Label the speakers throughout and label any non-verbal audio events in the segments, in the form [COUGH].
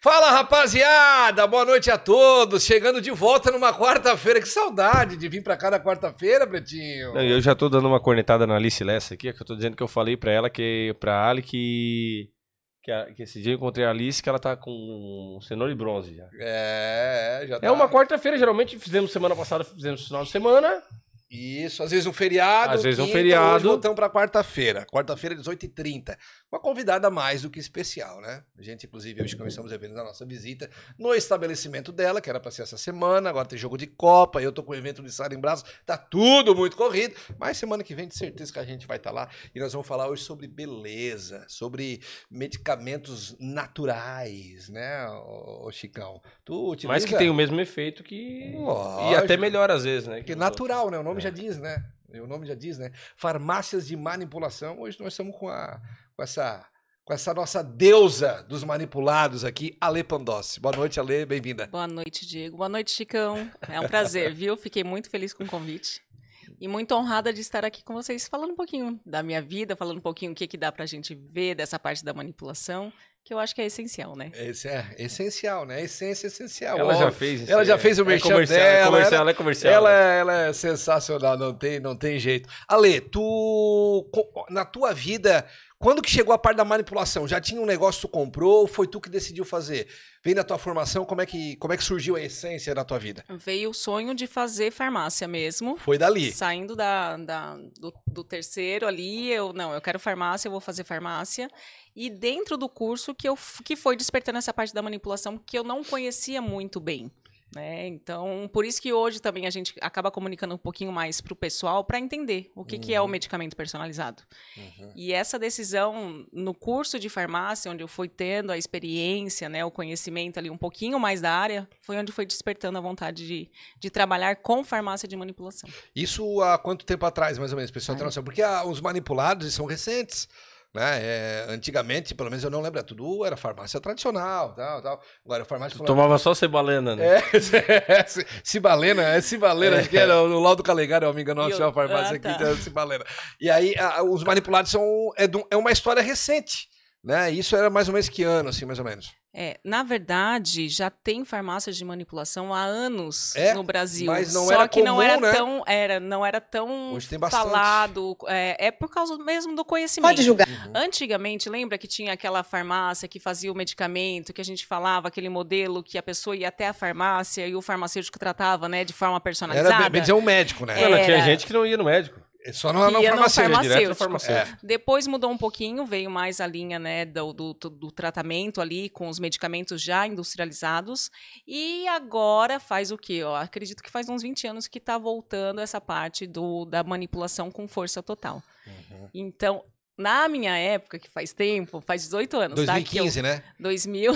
Speaker 1: Fala rapaziada, boa noite a todos. Chegando de volta numa quarta-feira. Que saudade de vir pra cá na quarta-feira, Pretinho.
Speaker 2: Não, eu já tô dando uma cornetada na Alice Lessa aqui, que eu tô dizendo que eu falei pra ela, que pra Ali, que, que, a- que esse dia eu encontrei a Alice, que ela tá com cenoura e bronze já.
Speaker 1: É, já tá.
Speaker 2: É uma quarta-feira, geralmente fizemos semana passada, fizemos final de semana.
Speaker 1: Isso, às vezes um feriado.
Speaker 2: Às vezes um
Speaker 1: quinta,
Speaker 2: feriado.
Speaker 1: Hoje voltamos pra quarta-feira. Quarta-feira, 18h30. Uma convidada mais do que especial, né? A gente, inclusive, hoje começamos eventos da nossa visita no estabelecimento dela, que era pra ser essa semana. Agora tem jogo de Copa, eu tô com o evento de Sara em Braço. Tá tudo muito corrido. Mas semana que vem, de certeza que a gente vai estar lá. E nós vamos falar hoje sobre beleza, sobre medicamentos naturais, né, ô, Chicão? Tu utiliza...
Speaker 2: Mas que tem o mesmo efeito que.
Speaker 1: Lógico.
Speaker 2: E até melhor às vezes, né? Que
Speaker 1: natural, né? O nome já diz, né? O nome já diz, né? Farmácias de manipulação. Hoje nós estamos com, a, com, essa, com essa nossa deusa dos manipulados aqui, Ale Pandossi. Boa noite, Ale, bem-vinda.
Speaker 3: Boa noite, Diego. Boa noite, Chicão. É um prazer, viu? Fiquei muito feliz com o convite. E muito honrada de estar aqui com vocês, falando um pouquinho da minha vida, falando um pouquinho o que, que dá pra gente ver dessa parte da manipulação, que eu acho que é essencial, né?
Speaker 1: Esse é essencial, né? Essência essencial.
Speaker 2: Ela
Speaker 1: Ó,
Speaker 2: já fez isso.
Speaker 1: ela já
Speaker 2: é-
Speaker 1: fez o
Speaker 2: é
Speaker 1: merchan
Speaker 2: comercial,
Speaker 1: dela,
Speaker 2: É comercial,
Speaker 1: ela-
Speaker 2: é comercial.
Speaker 1: Ela, é- ela é sensacional, não tem, não tem jeito. Ale, tu, na tua vida, quando que chegou a parte da manipulação? Já tinha um negócio que tu comprou ou foi tu que decidiu fazer? Vem da tua formação, como é que, como é que surgiu a essência da tua vida?
Speaker 3: Veio o sonho de fazer farmácia mesmo.
Speaker 1: Foi dali.
Speaker 3: Saindo da, da- do, do terceiro ali, eu não, eu quero farmácia, eu vou fazer farmácia. E dentro do curso que, eu, que foi despertando essa parte da manipulação que eu não conhecia muito bem. Né? Então, por isso que hoje também a gente acaba comunicando um pouquinho mais para o pessoal para entender o que, que é o
Speaker 1: Uhum.
Speaker 3: medicamento personalizado.
Speaker 1: Uhum.
Speaker 3: E essa decisão no curso de farmácia, onde eu fui tendo a experiência, né, o conhecimento ali um pouquinho mais da área, foi onde foi despertando a vontade de, de trabalhar com farmácia de manipulação.
Speaker 1: Isso há quanto tempo atrás, mais ou menos, pessoal? Noção? Porque ah, os manipulados são recentes. Né? É, antigamente, pelo menos eu não lembro, é tudo era farmácia tradicional, tal, tal. Agora a farmácia
Speaker 2: Tu tomava só cebalena, né?
Speaker 1: É, [LAUGHS] Cibalena, é Cibalena, acho que era o Laudo Calegari, eu me engano, nossa,
Speaker 3: eu-
Speaker 1: uma farmácia
Speaker 3: ah,
Speaker 1: aqui,
Speaker 3: tá.
Speaker 1: a Cibalena. E aí, a- os manipulados são, é, é uma história recente, né? Isso era mais ou menos que ano, assim, mais ou menos.
Speaker 3: É, na verdade, já tem farmácias de manipulação há anos
Speaker 1: É,
Speaker 3: no Brasil.
Speaker 1: mas não
Speaker 3: Só
Speaker 1: era
Speaker 3: que não
Speaker 1: comum,
Speaker 3: era
Speaker 1: né?
Speaker 3: tão, era, não era tão
Speaker 1: Hoje tem bastante.
Speaker 3: falado. É, é por causa mesmo do conhecimento.
Speaker 4: Pode julgar.
Speaker 1: Uhum.
Speaker 3: Antigamente, lembra que tinha aquela farmácia que fazia o medicamento, que a gente falava, aquele modelo que a pessoa ia até a farmácia e o farmacêutico tratava, né, de forma personalizada?
Speaker 1: Era, bem- dizer, um médico, né?
Speaker 2: Mano, tinha
Speaker 3: Era.
Speaker 2: gente que não ia no médico.
Speaker 1: Só não,
Speaker 3: Que
Speaker 1: não farmacêutico.
Speaker 2: No
Speaker 3: farmacêutico.
Speaker 2: farmacêutico.
Speaker 3: Depois mudou um pouquinho, veio mais a linha né, do, do, do tratamento ali, com os medicamentos já industrializados. E agora faz o quê? Eu acredito que faz uns 20 anos que está voltando essa parte do, da manipulação com força total.
Speaker 1: Uhum.
Speaker 3: Então, na minha época, que faz tempo, faz 18 anos, tá? Que eu-
Speaker 1: 2015, né?
Speaker 3: 2000,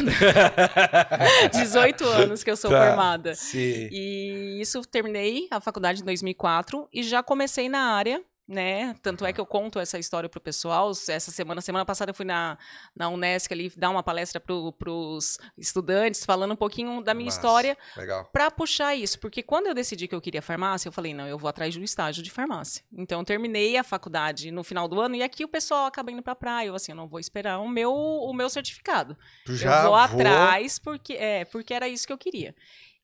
Speaker 3: 18 [LAUGHS] anos que eu sou
Speaker 1: Tá.
Speaker 3: formada.
Speaker 1: Sim.
Speaker 3: E isso terminei a faculdade em 2004 e já comecei na área, né? Tanto é que eu conto essa história pro pessoal. Essa semana, semana passada eu fui na, na Unesc ali dar uma palestra pro, pros estudantes falando um pouquinho da minha
Speaker 1: Massa.
Speaker 3: história para puxar isso, porque quando eu decidi que eu queria farmácia, eu falei, não, eu vou atrás de um estágio de farmácia. Então eu terminei a faculdade no final do ano e aqui o pessoal acaba indo pra praia, eu assim, eu não vou esperar o meu o meu certificado.
Speaker 1: Tu
Speaker 3: eu vou atrás porque é, porque era isso que eu queria.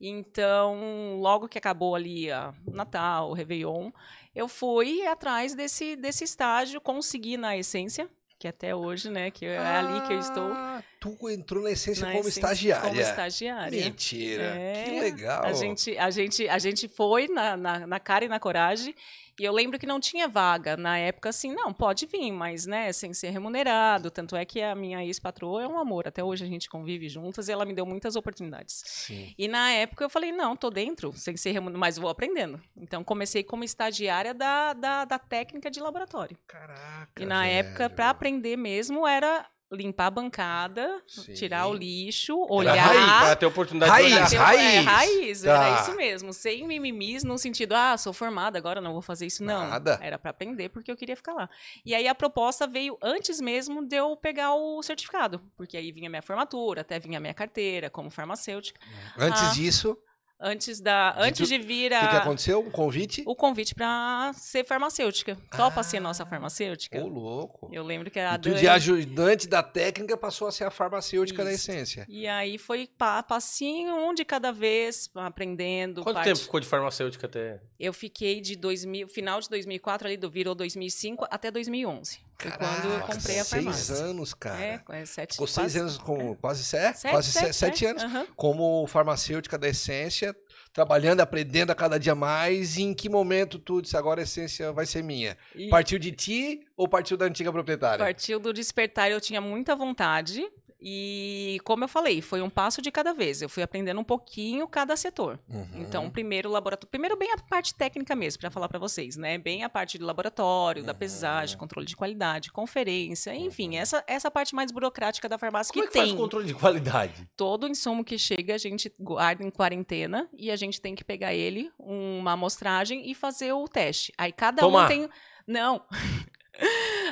Speaker 3: Então, logo que acabou ali a Natal, o Réveillon, eu fui atrás desse, desse estágio, consegui na essência, que até hoje, né, que é ali que eu estou.
Speaker 1: Tu entrou na essência
Speaker 3: na
Speaker 1: como
Speaker 3: essência,
Speaker 1: estagiária.
Speaker 3: Como estagiária.
Speaker 1: Mentira.
Speaker 3: É,
Speaker 1: que legal.
Speaker 3: A gente, a gente, a gente foi na, na, na cara e na coragem. E eu lembro que não tinha vaga. Na época, assim, não, pode vir, mas, né, sem ser remunerado. Tanto é que a minha ex-patroa é um amor. Até hoje a gente convive juntas e ela me deu muitas oportunidades.
Speaker 1: Sim.
Speaker 3: E na época eu falei, não, tô dentro, sem ser remunerado, mas vou aprendendo. Então comecei como estagiária da, da, da técnica de laboratório.
Speaker 1: Caraca.
Speaker 3: E na época,
Speaker 1: velho.
Speaker 3: para aprender mesmo, era limpar a bancada,
Speaker 1: Sim.
Speaker 3: tirar o lixo,
Speaker 1: Era
Speaker 3: olhar.
Speaker 1: raiz,
Speaker 2: Pra ter oportunidade
Speaker 1: Raiz,
Speaker 2: de olhar.
Speaker 3: Ter- É,
Speaker 1: raiz.
Speaker 3: raiz,
Speaker 1: Tá.
Speaker 3: era isso mesmo. Sem mimimis no sentido, ah, sou formada, agora não vou fazer isso. Não,
Speaker 1: Nada.
Speaker 3: era para aprender porque eu queria ficar lá. E aí a proposta veio antes mesmo de eu pegar o certificado, porque aí vinha minha formatura, até vinha minha carteira como farmacêutica.
Speaker 1: Antes
Speaker 3: Ah.
Speaker 1: disso,
Speaker 3: Antes, da,
Speaker 1: De
Speaker 3: antes
Speaker 1: tu-
Speaker 3: de vir
Speaker 1: O que, que
Speaker 3: a,
Speaker 1: aconteceu? Um convite?
Speaker 3: o convite para ser farmacêutica. Topa
Speaker 1: Ah.
Speaker 3: ser nossa farmacêutica?
Speaker 1: Ô, louco.
Speaker 3: Eu lembro que a
Speaker 1: E tu
Speaker 3: Dani...
Speaker 1: de ajudante da técnica passou a ser a farmacêutica da
Speaker 3: Isso.
Speaker 1: essência.
Speaker 3: E aí foi pa- passinho, um de cada vez, aprendendo.
Speaker 2: Quanto
Speaker 3: parte-
Speaker 2: tempo ficou de farmacêutica até?
Speaker 3: Eu fiquei de 2000, final de 2004, ali do virou 2005 até 2011. Foi quando eu
Speaker 1: Caraca,
Speaker 3: comprei a
Speaker 1: seis
Speaker 3: farmácia.
Speaker 1: anos, cara.
Speaker 3: É, é sete,
Speaker 1: Ficou seis
Speaker 3: quase-
Speaker 1: anos com quase sete,
Speaker 3: Sete,
Speaker 1: quase se-
Speaker 3: sete,
Speaker 1: sete
Speaker 3: é,
Speaker 1: anos
Speaker 3: aham.
Speaker 1: como farmacêutica da essência, trabalhando, aprendendo a cada dia mais. E em que momento tu disse agora a essência vai ser minha?
Speaker 3: E
Speaker 1: Partiu de ti ou partiu da antiga proprietária?
Speaker 3: partiu do despertar, eu tinha muita vontade. E como eu falei, foi um passo de cada vez. Eu fui aprendendo um pouquinho cada setor.
Speaker 1: Uhum.
Speaker 3: Então, primeiro laboratório, primeiro bem a parte técnica mesmo, para falar para vocês, né? Bem a parte do laboratório, da
Speaker 1: Uhum.
Speaker 3: pesagem, controle de qualidade, conferência, enfim, essa essa parte mais burocrática da farmácia
Speaker 2: Como
Speaker 3: que
Speaker 2: é que faz
Speaker 3: tem.
Speaker 2: o controle de qualidade?
Speaker 3: todo insumo que chega a gente guarda em quarentena e a gente tem que pegar ele, uma amostragem e fazer o teste. Aí cada
Speaker 2: Tomar.
Speaker 3: um tem. Não. [LAUGHS]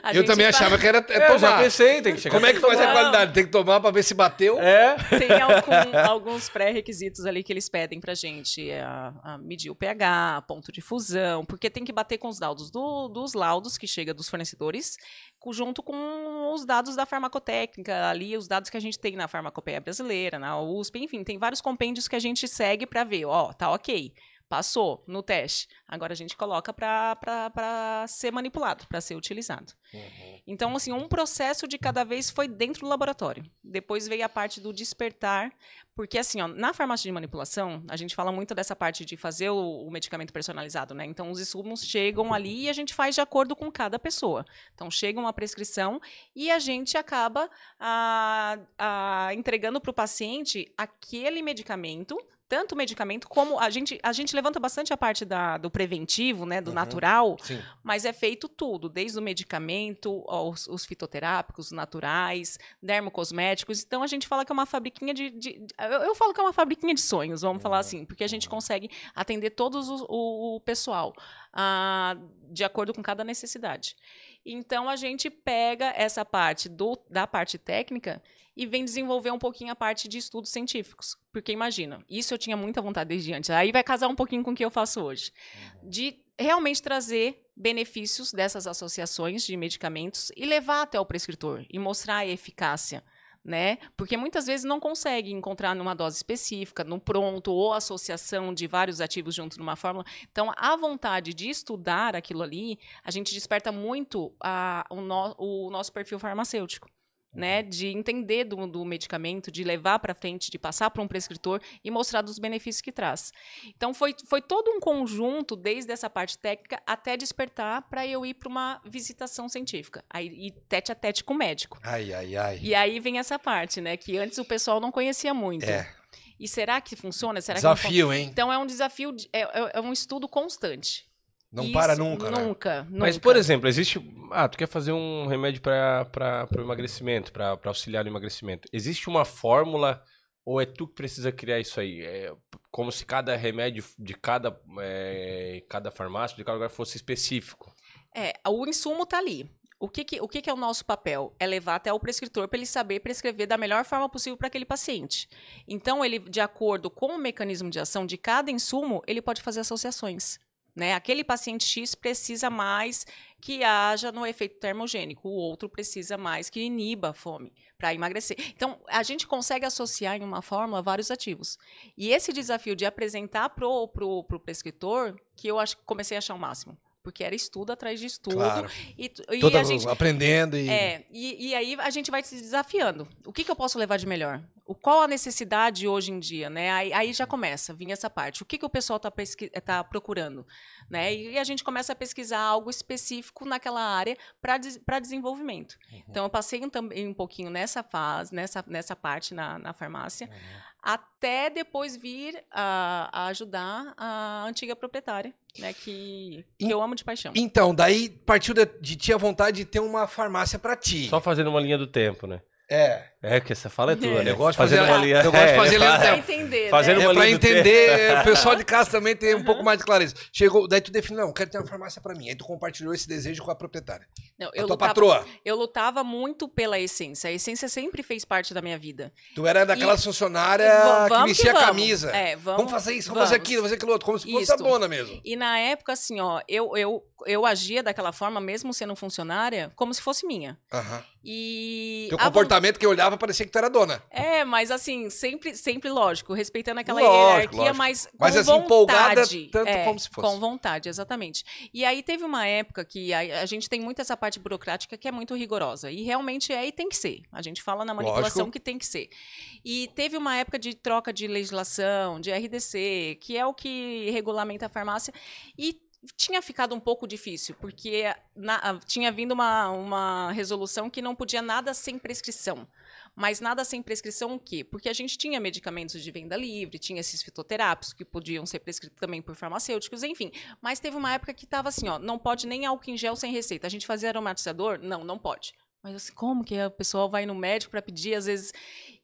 Speaker 3: A
Speaker 1: Eu
Speaker 3: gente
Speaker 1: também achava que era é,
Speaker 2: eu já
Speaker 1: tomar.
Speaker 2: pensei, tem que chegar.
Speaker 1: Como é que faz a qualidade? Tem que tomar pra ver se bateu?
Speaker 2: É.
Speaker 3: Tem algum- alguns pré-requisitos ali que eles pedem pra gente. é, a- a medir o pH, ponto de fusão, porque tem que bater com os laudos do- dos laudos que chega dos fornecedores, junto com os dados da farmacotécnica, ali, os dados que a gente tem na farmacopeia brasileira, na USP, enfim, tem vários compêndios que a gente segue pra ver, ó, tá ok. Passou no teste. Agora a gente coloca para ser manipulado, para ser utilizado. Então, assim, um processo de cada vez foi dentro do laboratório. Depois veio a parte do despertar, porque assim, ó, na farmácia de manipulação, a gente fala muito dessa parte de fazer o, o medicamento personalizado, né? Então, os insumos chegam ali e a gente faz de acordo com cada pessoa. Então, chega uma prescrição e a gente acaba ah, ah, entregando para o paciente aquele medicamento. Tanto o medicamento como a gente, a gente levanta bastante a parte da, do preventivo, né, do
Speaker 1: Uhum.
Speaker 3: natural,
Speaker 1: Sim.
Speaker 3: mas é feito tudo, desde o medicamento, aos, os fitoterápicos naturais, dermocosméticos. Então a gente fala que é uma fabriquinha de. de- eu, eu falo que é uma fabriquinha de sonhos, vamos falar assim, porque a gente consegue atender todos os- o, o pessoal ah, de acordo com cada necessidade. Então a gente pega essa parte do, da parte técnica e vem desenvolver um pouquinho a parte de estudos científicos. Porque imagina, isso eu tinha muita vontade desde antes. Aí vai casar um pouquinho com o que eu faço hoje. De realmente trazer benefícios dessas associações de medicamentos e levar até o prescritor e mostrar a eficácia. Né? Porque muitas vezes não consegue encontrar numa dose específica, no pronto, ou associação de vários ativos junto numa fórmula. Então, a vontade de estudar aquilo ali, a gente desperta muito a- o, no- o nosso perfil farmacêutico. Né, de entender do, do medicamento, de levar para frente, de passar para um prescritor e mostrar dos benefícios que traz. Então foi, foi todo um conjunto, desde essa parte técnica até despertar para eu ir para uma visitação científica. Aí e tete a tete com o médico.
Speaker 1: Ai, ai, ai.
Speaker 3: E aí vem essa parte, né? Que antes o pessoal não conhecia muito.
Speaker 1: É.
Speaker 3: E será que funciona? Será que não funciona?
Speaker 1: Desafio, hein?
Speaker 3: Então é um desafio, de- é, é- é um estudo constante.
Speaker 1: Não
Speaker 3: Isso,
Speaker 1: para nunca, né?
Speaker 3: Nunca,
Speaker 2: Mas,
Speaker 3: nunca.
Speaker 2: por exemplo, existe. Ah, tu quer fazer um remédio para o emagrecimento, para auxiliar no emagrecimento. Existe uma fórmula ou é tu que precisa criar isso aí? É como se cada remédio de cada, é, cada farmácia, de cada lugar fosse específico.
Speaker 3: É, o insumo está ali. O, que, que- o que, que é o nosso papel? É levar até o prescritor para ele saber prescrever da melhor forma possível para aquele paciente. Então, ele, de acordo com o mecanismo de ação de cada insumo, ele pode fazer associações. Né? Aquele paciente X precisa mais que haja no efeito termogênico, o outro precisa mais que iniba a fome para emagrecer. Então, a gente consegue associar em uma fórmula vários ativos. E esse desafio de apresentar pro, pro, pro prescritor, que eu acho, comecei a achar o máximo. Porque era estudo atrás de estudo.
Speaker 1: Claro.
Speaker 3: E, e
Speaker 1: Toda
Speaker 3: a gente,
Speaker 1: aprendendo e.
Speaker 3: é, e, e aí a gente vai se desafiando. O que, que eu posso levar de melhor? O, qual a necessidade hoje em dia? Né? Aí, aí já começa, vir essa parte. O que, que o pessoal está procurando? Né? E a gente começa a pesquisar algo específico naquela área para desenvolvimento. Então, eu passei um, também um pouquinho nessa fase, nessa, nessa parte na, na farmácia, até depois vir a, a ajudar a antiga proprietária, né? que, que eu amo de paixão.
Speaker 1: Então, daí partiu de, de ti a vontade de ter uma farmácia pra ti.
Speaker 2: Só fazendo uma linha do tempo, né?
Speaker 1: É.
Speaker 2: É, que essa fala é tua,
Speaker 3: É.
Speaker 2: né?
Speaker 1: Eu gosto de
Speaker 2: Fazendo
Speaker 1: fazer-
Speaker 2: uma linha-
Speaker 1: eu gosto de fazer linha
Speaker 2: fala-
Speaker 1: do
Speaker 3: Pra
Speaker 1: tempo.
Speaker 3: entender,
Speaker 2: Fazendo
Speaker 3: né?
Speaker 1: É
Speaker 2: uma
Speaker 1: pra entender, [LAUGHS] o pessoal de casa também tem um pouco mais de clareza. Chegou, daí tu define, não, quero ter uma farmácia pra mim. Aí tu compartilhou esse desejo com a proprietária.
Speaker 3: Não,
Speaker 1: a
Speaker 3: eu,
Speaker 1: tua
Speaker 3: lutava,
Speaker 1: patroa.
Speaker 3: eu lutava muito pela essência. A essência sempre fez parte da minha vida.
Speaker 1: Tu era daquelas
Speaker 3: E-
Speaker 1: funcionárias
Speaker 3: Va-
Speaker 1: que
Speaker 3: vamos
Speaker 1: vestia a
Speaker 3: vamos.
Speaker 1: camisa.
Speaker 3: É, vamos,
Speaker 1: Vamos fazer isso, vamos, fazer aquilo, vamos fazer aquilo outro, como se fosse a dona mesmo.
Speaker 3: E na época, assim, ó, eu, eu, eu agia daquela forma, mesmo sendo funcionária, como se fosse minha.
Speaker 1: Aham.
Speaker 3: E.
Speaker 1: Teu
Speaker 3: a von-
Speaker 1: comportamento que eu olhava parecia que tu era dona.
Speaker 3: É, mas assim, sempre, sempre lógico, respeitando aquela
Speaker 1: Lógico,
Speaker 3: hierarquia,
Speaker 1: lógico.
Speaker 3: mas com
Speaker 1: Mas, assim,
Speaker 3: vontade.
Speaker 1: empolgada tanto
Speaker 3: é,
Speaker 1: como se fosse.
Speaker 3: Com vontade, exatamente. E aí teve uma época que a, a gente tem muito essa parte burocrática que é muito rigorosa. E realmente é e tem que ser. A gente fala na manipulação
Speaker 1: Lógico.
Speaker 3: que tem que ser. E teve uma época de troca de legislação, de RDC, que é o que regulamenta a farmácia. E tinha ficado um pouco difícil, porque na- tinha vindo uma, uma resolução que não podia nada sem prescrição. Mas nada sem prescrição o quê? Porque a gente tinha medicamentos de venda livre, tinha esses fitoterápicos que podiam ser prescritos também por farmacêuticos, enfim. Mas teve uma época que estava assim, ó, não pode nem álcool em gel sem receita. A gente fazia aromatizador? Não, não pode. Mas assim, como que a pessoa vai no médico para pedir, às vezes...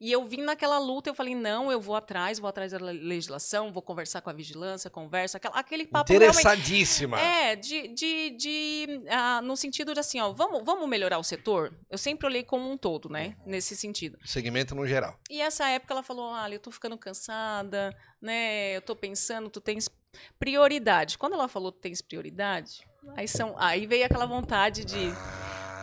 Speaker 3: E eu vim naquela luta, eu falei, não, eu vou atrás, vou atrás da le- legislação, vou conversar com a vigilância, conversa, aquela- aquele papo.
Speaker 1: Interessadíssima.
Speaker 3: É, de, de, de ah, no sentido de assim, ó, vamos, vamos melhorar o setor? Eu sempre olhei como um todo, né? Nesse sentido.
Speaker 1: Segmento no geral.
Speaker 3: E essa época ela falou: olha, eu tô ficando cansada, né? Eu tô pensando, tu tens prioridade. Quando ela falou tu tens prioridade, aí, são, aí veio aquela vontade de.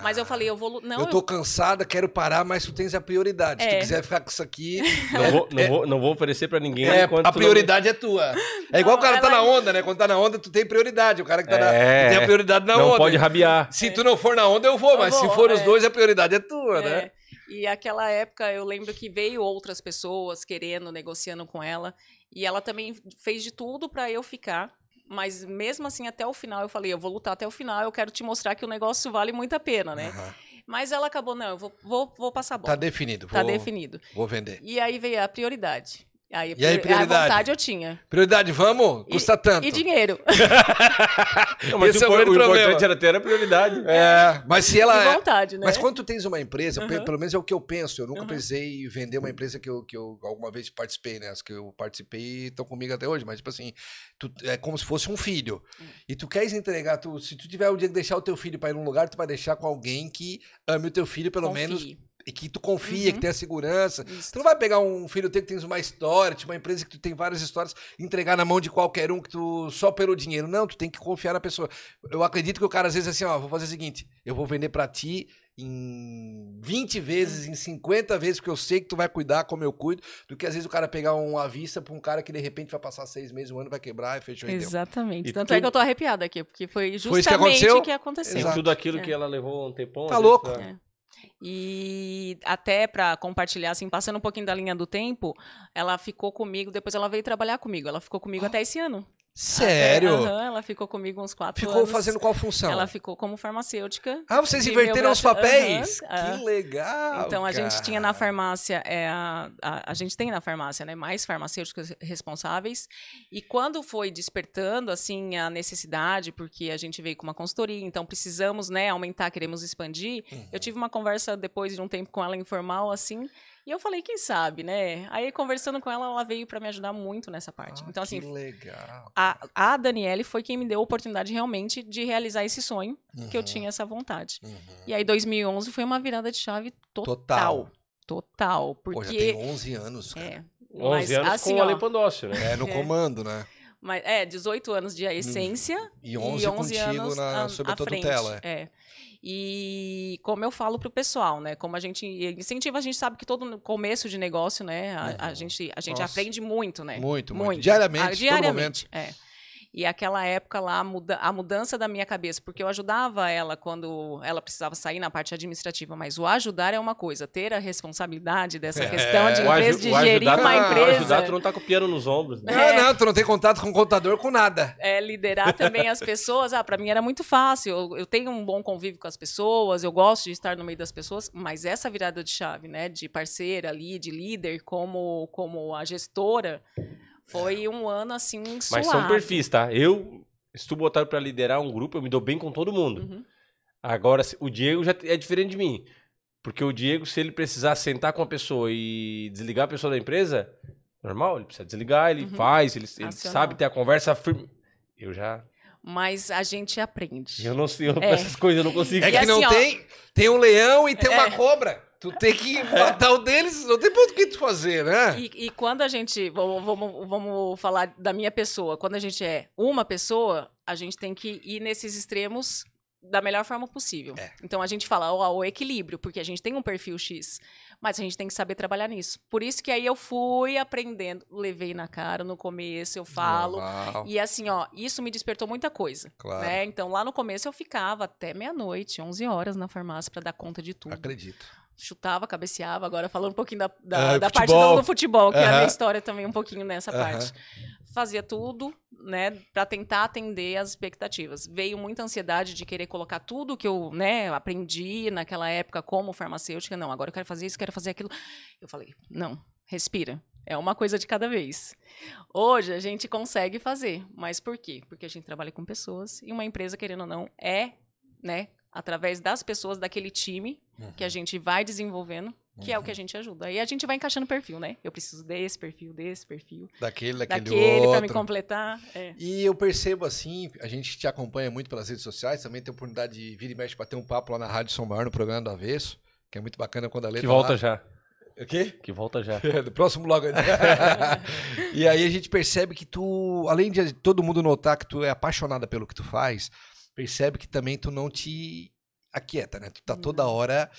Speaker 3: Mas eu falei, eu vou. Não,
Speaker 1: eu tô cansada, quero parar, mas tu tens a prioridade. Se tu
Speaker 3: É.
Speaker 1: quiser ficar com isso aqui, [LAUGHS]
Speaker 2: Não vou, não, vou, não vou oferecer pra ninguém
Speaker 1: é, a
Speaker 2: tu não-
Speaker 1: prioridade é tua. [LAUGHS] É igual o cara
Speaker 3: Não,
Speaker 1: tá na
Speaker 3: ela-
Speaker 1: onda, né? Quando tá na onda, tu tem prioridade. O cara que tá na.
Speaker 2: É.
Speaker 1: tu tem a prioridade na
Speaker 2: não
Speaker 1: onda.
Speaker 2: pode rabiar.
Speaker 1: Se tu não for na onda, eu vou,
Speaker 3: Eu
Speaker 1: mas se
Speaker 3: vou,
Speaker 1: for os
Speaker 3: é.
Speaker 1: dois, a prioridade é tua,
Speaker 3: É,
Speaker 1: né?
Speaker 3: E aquela época eu lembro que veio outras pessoas querendo, negociando com ela. E ela também fez de tudo para eu ficar. Mas mesmo assim, até o final, eu falei, eu vou lutar até o final, eu quero te mostrar que o negócio vale muito a pena, né?
Speaker 1: Aham.
Speaker 3: Mas ela acabou, não, eu vou, vou, vou passar a
Speaker 1: Tá
Speaker 3: bola.
Speaker 1: definido.
Speaker 3: Tá
Speaker 1: vou,
Speaker 3: definido.
Speaker 1: Vou vender.
Speaker 3: E aí veio a prioridade. Aí,
Speaker 1: E aí,
Speaker 3: a
Speaker 1: prioridade?
Speaker 3: vontade eu tinha.
Speaker 1: Prioridade, vamos?
Speaker 3: E-
Speaker 1: Custa tanto.
Speaker 3: E dinheiro. [LAUGHS]
Speaker 2: Não, mas
Speaker 1: Esse
Speaker 2: o,
Speaker 1: é o grande
Speaker 2: o importante
Speaker 1: problema.
Speaker 2: era ter a prioridade.
Speaker 1: É, mas se ela.
Speaker 3: e vontade, né?
Speaker 1: Mas quando tu tens uma empresa,
Speaker 3: Uhum.
Speaker 1: pelo menos é o que eu penso, eu nunca
Speaker 3: Uhum.
Speaker 1: precisei vender uma empresa que eu, que eu alguma vez participei, né? As que eu participei estão comigo até hoje, mas tipo assim, tu- é como se fosse um filho.
Speaker 3: Hum.
Speaker 1: E tu queres entregar, tu, se tu tiver o dia de deixar o teu filho para ir num lugar, tu vai deixar com alguém que ame o teu filho, pelo menos,
Speaker 3: Confie.
Speaker 1: E que tu confia,
Speaker 3: Uhum.
Speaker 1: que tenha segurança.
Speaker 3: Isso.
Speaker 1: Tu não vai pegar um filho teu que tens uma história, tipo uma empresa que tu tem várias histórias, entregar na mão de qualquer um que tu só pelo dinheiro. Não, tu tem que confiar na pessoa. Eu acredito que o cara às vezes assim, ó, vou fazer o seguinte, eu vou vender pra ti em 20 vezes, em 50 vezes, porque eu sei que tu vai cuidar como eu cuido, do que às vezes o cara pegar um à vista pra um cara que de repente vai passar seis meses, um ano, vai quebrar e fechou.
Speaker 3: Exatamente.
Speaker 2: E
Speaker 3: Tanto é
Speaker 2: tudo-
Speaker 3: que eu tô arrepiada aqui, porque foi justamente
Speaker 1: isso que aconteceu?
Speaker 3: o que aconteceu.
Speaker 2: Tudo aquilo
Speaker 3: É.
Speaker 2: que ela levou um tempão.
Speaker 1: Tá louco.
Speaker 2: vezes, pra-
Speaker 3: É. E até para compartilhar, assim, passando um pouquinho da linha do tempo, ela ficou comigo, depois ela veio trabalhar comigo. Ela ficou comigo até esse ano.
Speaker 1: Sério?
Speaker 3: Até- ela ficou comigo uns quatro
Speaker 1: Ficou
Speaker 3: anos.
Speaker 1: fazendo qual função?
Speaker 3: Ela ficou como farmacêutica.
Speaker 1: Ah, vocês inverteram os papéis? Que legal.
Speaker 3: Então a gente tinha na farmácia, é, a, a, a gente tem na farmácia, né, mais farmacêuticos responsáveis. E quando foi despertando assim a necessidade, porque a gente veio com uma consultoria, então precisamos, né, aumentar, queremos expandir.
Speaker 1: Uhum.
Speaker 3: Eu tive uma conversa depois de um tempo com ela informal assim, e eu falei, quem sabe, né? Aí conversando com ela, ela veio para me ajudar muito nessa parte.
Speaker 1: Ah,
Speaker 3: então assim,
Speaker 1: que legal.
Speaker 3: a, a Daniele foi quem me deu a oportunidade realmente de realizar esse sonho, que eu
Speaker 1: Uhum,
Speaker 3: tinha essa vontade.
Speaker 1: uhum.
Speaker 3: E aí 2011 foi uma virada de chave total.
Speaker 1: Total.
Speaker 3: Total,
Speaker 1: Pô, já
Speaker 3: porque
Speaker 1: tem 11 anos, cara.
Speaker 3: é,
Speaker 2: 11
Speaker 3: Mas,
Speaker 2: anos
Speaker 3: assim,
Speaker 2: com o Ale Pandócio, né?
Speaker 1: É, no
Speaker 3: É.
Speaker 1: comando, né?
Speaker 3: Mas é 18 anos de a essência
Speaker 1: E 11, contigo
Speaker 3: anos
Speaker 1: na,
Speaker 3: à-
Speaker 1: sob a
Speaker 3: frente,
Speaker 1: tutela.
Speaker 3: É. E como eu falo pro pessoal, né? Como a gente incentiva, a gente sabe que todo começo de negócio, né? A, a
Speaker 1: Uhum.
Speaker 3: gente, a gente
Speaker 1: Nossa.
Speaker 3: aprende muito, né?
Speaker 1: Muito, muito. Diariamente,
Speaker 3: Ah,
Speaker 1: todo
Speaker 3: diariamente, é. E aquela época lá, a muda- a mudança da minha cabeça, porque eu ajudava ela quando ela precisava sair na parte administrativa, mas o ajudar é uma coisa, ter a responsabilidade dessa
Speaker 1: É.
Speaker 3: questão de de gerir
Speaker 2: ajudar-
Speaker 3: uma
Speaker 1: o
Speaker 3: empresa.
Speaker 2: ajudar, tu não tá com o piano nos ombros. Né?
Speaker 1: Não,
Speaker 3: É.
Speaker 1: não, tu não tem contato com o contador com nada.
Speaker 3: é, liderar também as pessoas. Ah, para mim era muito fácil. Eu, eu tenho um bom convívio com as pessoas, eu gosto de estar no meio das pessoas, mas essa virada de chave, né, de parceira ali, de líder, como, como a gestora, foi um ano assim suave.
Speaker 2: Mas são perfis, tá? Eu, se tu botar pra liderar um grupo, eu me dou bem com todo mundo.
Speaker 3: Uhum.
Speaker 2: Agora, o Diego já é diferente de mim. Porque o Diego, se ele precisar sentar com a pessoa e desligar a pessoa da empresa, normal, ele precisa desligar, ele
Speaker 3: Uhum.
Speaker 2: faz, ele, ele sabe ter a conversa firme. Eu já.
Speaker 3: Mas a gente aprende.
Speaker 2: Eu não sei, eu,
Speaker 3: É.
Speaker 2: essas coisas eu não consigo.
Speaker 1: É que não
Speaker 3: assim, ó,
Speaker 1: tem. Tem um leão e tem uma
Speaker 3: É.
Speaker 1: cobra. Tu tem que matar o deles, não tem ponto o que tu fazer, né?
Speaker 3: E, e quando a gente. Vamos, vamos, vamos falar da minha pessoa. Quando a gente é uma pessoa, a gente tem que ir nesses extremos da melhor forma possível.
Speaker 1: É.
Speaker 3: Então a gente fala ó, o equilíbrio, porque a gente tem um perfil X, mas a gente tem que saber trabalhar nisso. Por isso que aí eu fui aprendendo, levei na cara no começo, eu falo.
Speaker 1: Normal,
Speaker 3: E assim, ó, isso me despertou muita coisa.
Speaker 1: claro.
Speaker 3: Né? Então lá no começo eu ficava até meia-noite, 11 horas na farmácia para dar conta de tudo.
Speaker 1: Acredito.
Speaker 3: Chutava, cabeceava, agora falando um pouquinho da, da,
Speaker 1: Ah,
Speaker 3: da parte do, do futebol, que é a minha história também um pouquinho nessa parte. Fazia tudo, né, para tentar atender as expectativas. Veio muita ansiedade de querer colocar tudo que eu, né, aprendi naquela época como farmacêutica. Não, agora eu quero fazer isso, quero fazer aquilo. Eu falei, não, respira. É uma coisa de cada vez. Hoje a gente consegue fazer, mas por quê? Porque a gente trabalha com pessoas e uma empresa, querendo ou não, é, né, através das pessoas daquele time que a gente vai desenvolvendo, que é o que a gente ajuda. Aí a gente vai encaixando perfil, né? Eu preciso desse perfil, desse perfil,
Speaker 1: Daquele, daquele,
Speaker 3: daquele para me
Speaker 1: outro.
Speaker 3: completar. É.
Speaker 1: E eu percebo assim, a gente te acompanha muito pelas redes sociais, também tem a oportunidade de vir e mexe bater um papo lá na Rádio São Maior, no programa do Avesso, que é muito bacana quando a Lê
Speaker 2: Que volta
Speaker 1: lá.
Speaker 2: já.
Speaker 1: O quê?
Speaker 2: Que volta já. [LAUGHS]
Speaker 1: Do próximo logo. [LAUGHS] e aí a gente percebe que tu, além de todo mundo notar que tu é apaixonada pelo que tu faz, percebe que também tu não te aquieta, né? Tu tá toda hora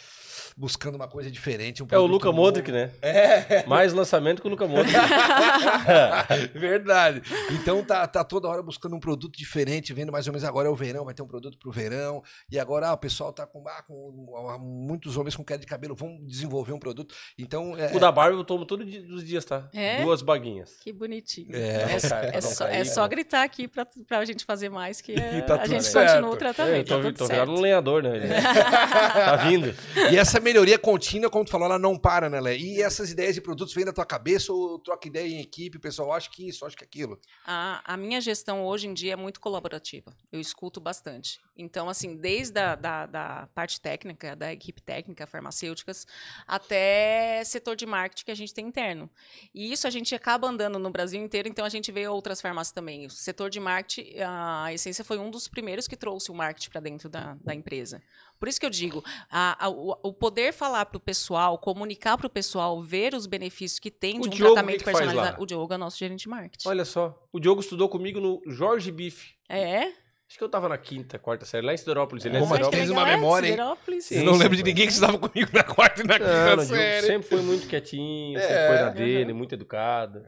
Speaker 1: buscando uma coisa diferente. um
Speaker 2: É o Luca
Speaker 1: novo.
Speaker 2: Modric, né?
Speaker 1: É,
Speaker 2: Mais lançamento que o Luca Modric. [LAUGHS]
Speaker 1: verdade. Então tá, tá toda hora buscando um produto diferente, vendo mais ou menos agora é o verão, vai ter um produto pro verão. E agora ah, o pessoal tá com, ah, com ah, muitos homens com queda de cabelo, vamos desenvolver um produto. Então é,
Speaker 2: o da Barbie eu tomo todos os dias, tá?
Speaker 3: É?
Speaker 2: Duas baguinhas.
Speaker 3: Que bonitinho.
Speaker 1: É.
Speaker 3: É, só- é só,
Speaker 2: cair,
Speaker 3: é só
Speaker 2: né?
Speaker 3: gritar aqui pra, pra gente fazer mais, que é-
Speaker 1: tá
Speaker 3: a gente
Speaker 1: certo.
Speaker 3: continua o tratamento.
Speaker 2: É, eu tô,
Speaker 3: tá
Speaker 2: tô
Speaker 3: certo.
Speaker 2: virando um lenhador, né? [LAUGHS] tá vindo.
Speaker 1: E essa melhoria contínua, como tu falou, ela não para, né, Lé? E essas ideias e produtos vêm da tua cabeça ou troca ideia em equipe, o pessoal acha que isso, acha que aquilo?
Speaker 3: A, a minha gestão hoje em dia é muito colaborativa. Eu escuto bastante. Então, assim, desde a da, da parte técnica, da equipe técnica, farmacêuticas, até setor de marketing que a gente tem interno. E isso a gente acaba andando no Brasil inteiro, então a gente vê outras farmácias também. O setor de marketing, a Essência foi um dos primeiros que trouxe o marketing para dentro da, da empresa. Por isso que eu digo, a- a- o, o poder falar para o pessoal, comunicar para o pessoal, ver os benefícios que tem
Speaker 2: O
Speaker 3: de um
Speaker 2: Diogo,
Speaker 3: tratamento
Speaker 2: o que que
Speaker 3: personalizado. O Diogo é nosso gerente de marketing.
Speaker 2: Olha só. O Diogo estudou comigo no Jorge Bife.
Speaker 3: É?
Speaker 2: Acho que eu tava na quinta, quarta série, lá em Siderópolis. Ele é
Speaker 1: mas
Speaker 2: Siderópolis.
Speaker 1: uma memória, hein?
Speaker 3: Siderópolis.
Speaker 1: Eu não lembro de ninguém que estudava comigo na quarta e na
Speaker 2: Não,
Speaker 1: quinta
Speaker 2: o Diogo
Speaker 1: série.
Speaker 2: sempre foi muito quietinho,
Speaker 1: É.
Speaker 2: sempre foi na dele,
Speaker 3: Uhum.
Speaker 2: muito educado.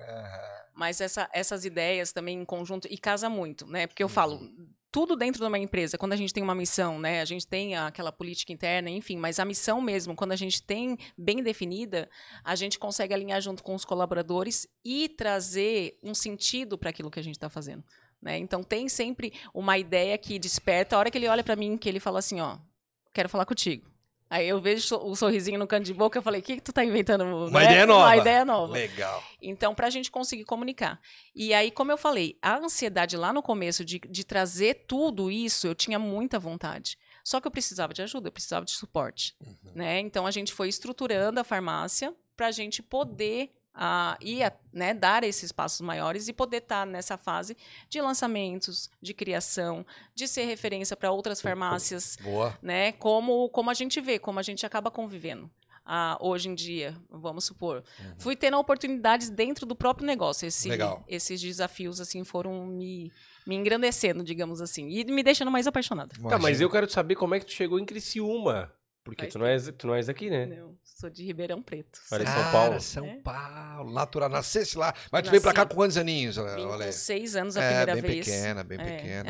Speaker 3: Mas essa- essas ideias também em conjunto, e casa muito, né? Porque eu falo, tudo dentro de uma empresa, quando a gente tem uma missão, né? A gente tem aquela política interna, enfim, mas a missão mesmo, quando a gente tem bem definida, a gente consegue alinhar junto com os colaboradores e trazer um sentido para aquilo que a gente está fazendo. Né? Então tem sempre uma ideia que desperta. A hora que ele olha para mim, que ele fala assim, ó, quero falar contigo. Aí eu vejo o sorrisinho no canto de boca, eu falei, o que, que tu tá inventando?
Speaker 1: Uma
Speaker 3: né?
Speaker 1: ideia nova.
Speaker 3: Uma ideia nova.
Speaker 1: Legal.
Speaker 3: Então, para a gente conseguir comunicar. E aí, como eu falei, a ansiedade lá no começo de, de trazer tudo isso, eu tinha muita vontade. Só que eu precisava de ajuda, eu precisava de suporte. Né? Então, a gente foi estruturando a farmácia para a gente poder ah, ir, a- né, dar esses passos maiores e poder estar nessa fase de lançamentos, de criação, de ser referência para outras farmácias
Speaker 1: Boa.
Speaker 3: né? Como, como a gente vê, como a gente acaba convivendo. Ah, hoje em dia, vamos supor, fui tendo oportunidades dentro do próprio negócio. Esse,
Speaker 1: Legal.
Speaker 3: Esses desafios assim foram me, me engrandecendo, digamos assim, e me deixando mais apaixonada.
Speaker 2: Tá, mas eu quero saber como é que tu chegou em Criciúma. Porque
Speaker 3: Faz
Speaker 2: tu não, és, tu não és daqui, né?
Speaker 3: Não, sou de Ribeirão Preto.
Speaker 2: Olha, São
Speaker 1: Cara,
Speaker 2: Paulo.
Speaker 1: São
Speaker 3: É.
Speaker 1: Paulo, natural. Nascesse lá. Mas tu veio pra cá com quantos aninhos?
Speaker 3: Com seis anos a
Speaker 1: É,
Speaker 3: primeira
Speaker 1: bem
Speaker 3: vez.
Speaker 1: pequena, bem
Speaker 3: É,
Speaker 1: pequena.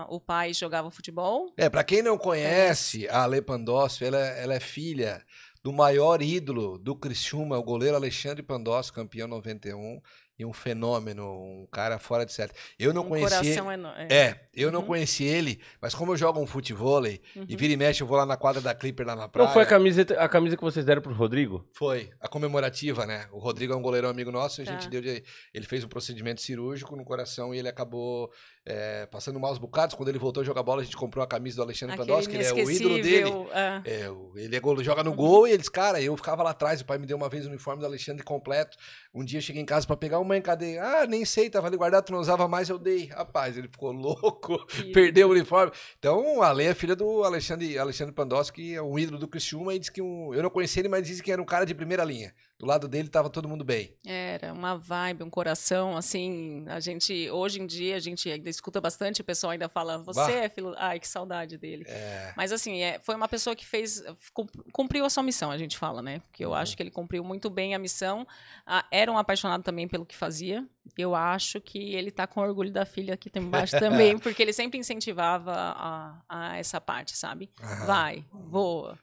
Speaker 1: né?
Speaker 3: o pai jogava futebol.
Speaker 1: É, pra quem não conhece, a Ale Pandolfi, ela, ela é filha do maior ídolo do Criciúma, o goleiro Alexandre Pandolfi, campeão 91, e um fenômeno, um cara fora de série. Eu não
Speaker 3: um
Speaker 1: conheci ele.
Speaker 3: coração enorme.
Speaker 1: É, eu não
Speaker 3: Uhum.
Speaker 1: conheci ele, mas como eu jogo um futevôlei, e
Speaker 3: Uhum.
Speaker 1: vira e mexe, eu vou lá na quadra da Clipper, lá na praia.
Speaker 2: Não foi a camiseta, a camisa que vocês deram pro Rodrigo?
Speaker 1: Foi, a comemorativa, né? O Rodrigo é um goleirão amigo nosso, e a
Speaker 3: Tá.
Speaker 1: gente deu de, ele fez um procedimento cirúrgico no coração e ele acabou é, passando maus bocados. Quando ele voltou a jogar bola, a gente comprou a camisa do Alexandre
Speaker 3: Aquele
Speaker 1: Pandolski, ele é o ídolo dele.
Speaker 3: ah.
Speaker 1: É, o- ele é gol- joga no gol e eles, cara, eu ficava lá atrás, o pai me deu uma vez o uniforme do Alexandre completo. Um dia eu cheguei em casa pra pegar uma, cadê? Ah, nem sei, tava ali guardado, tu não usava mais, eu dei. Rapaz, ele ficou louco, [LAUGHS]
Speaker 3: Que-
Speaker 1: perdeu o uniforme. Então, a Lei é filha do Alexandre, Alexandre Pandolski, é um ídolo do Criciúma e diz que um, eu não conheci ele, mas disse que era um cara de primeira linha. Do lado dele tava todo mundo bem.
Speaker 3: Era uma vibe, um coração, assim, a gente, hoje em dia, a gente ainda escuta bastante, o pessoal ainda fala, você
Speaker 1: Bah.
Speaker 3: é filho, ai, que saudade dele.
Speaker 1: É,
Speaker 3: Mas assim, é, foi uma pessoa que fez, cum- cumpriu a sua missão, a gente fala, né? Porque eu
Speaker 1: Uhum.
Speaker 3: acho que ele cumpriu muito bem a missão, Ah, era um apaixonado também pelo que fazia, eu acho que ele tá com orgulho da filha aqui embaixo [LAUGHS] também, porque ele sempre incentivava a, a essa parte, sabe?
Speaker 1: aham.
Speaker 3: Vai, voa,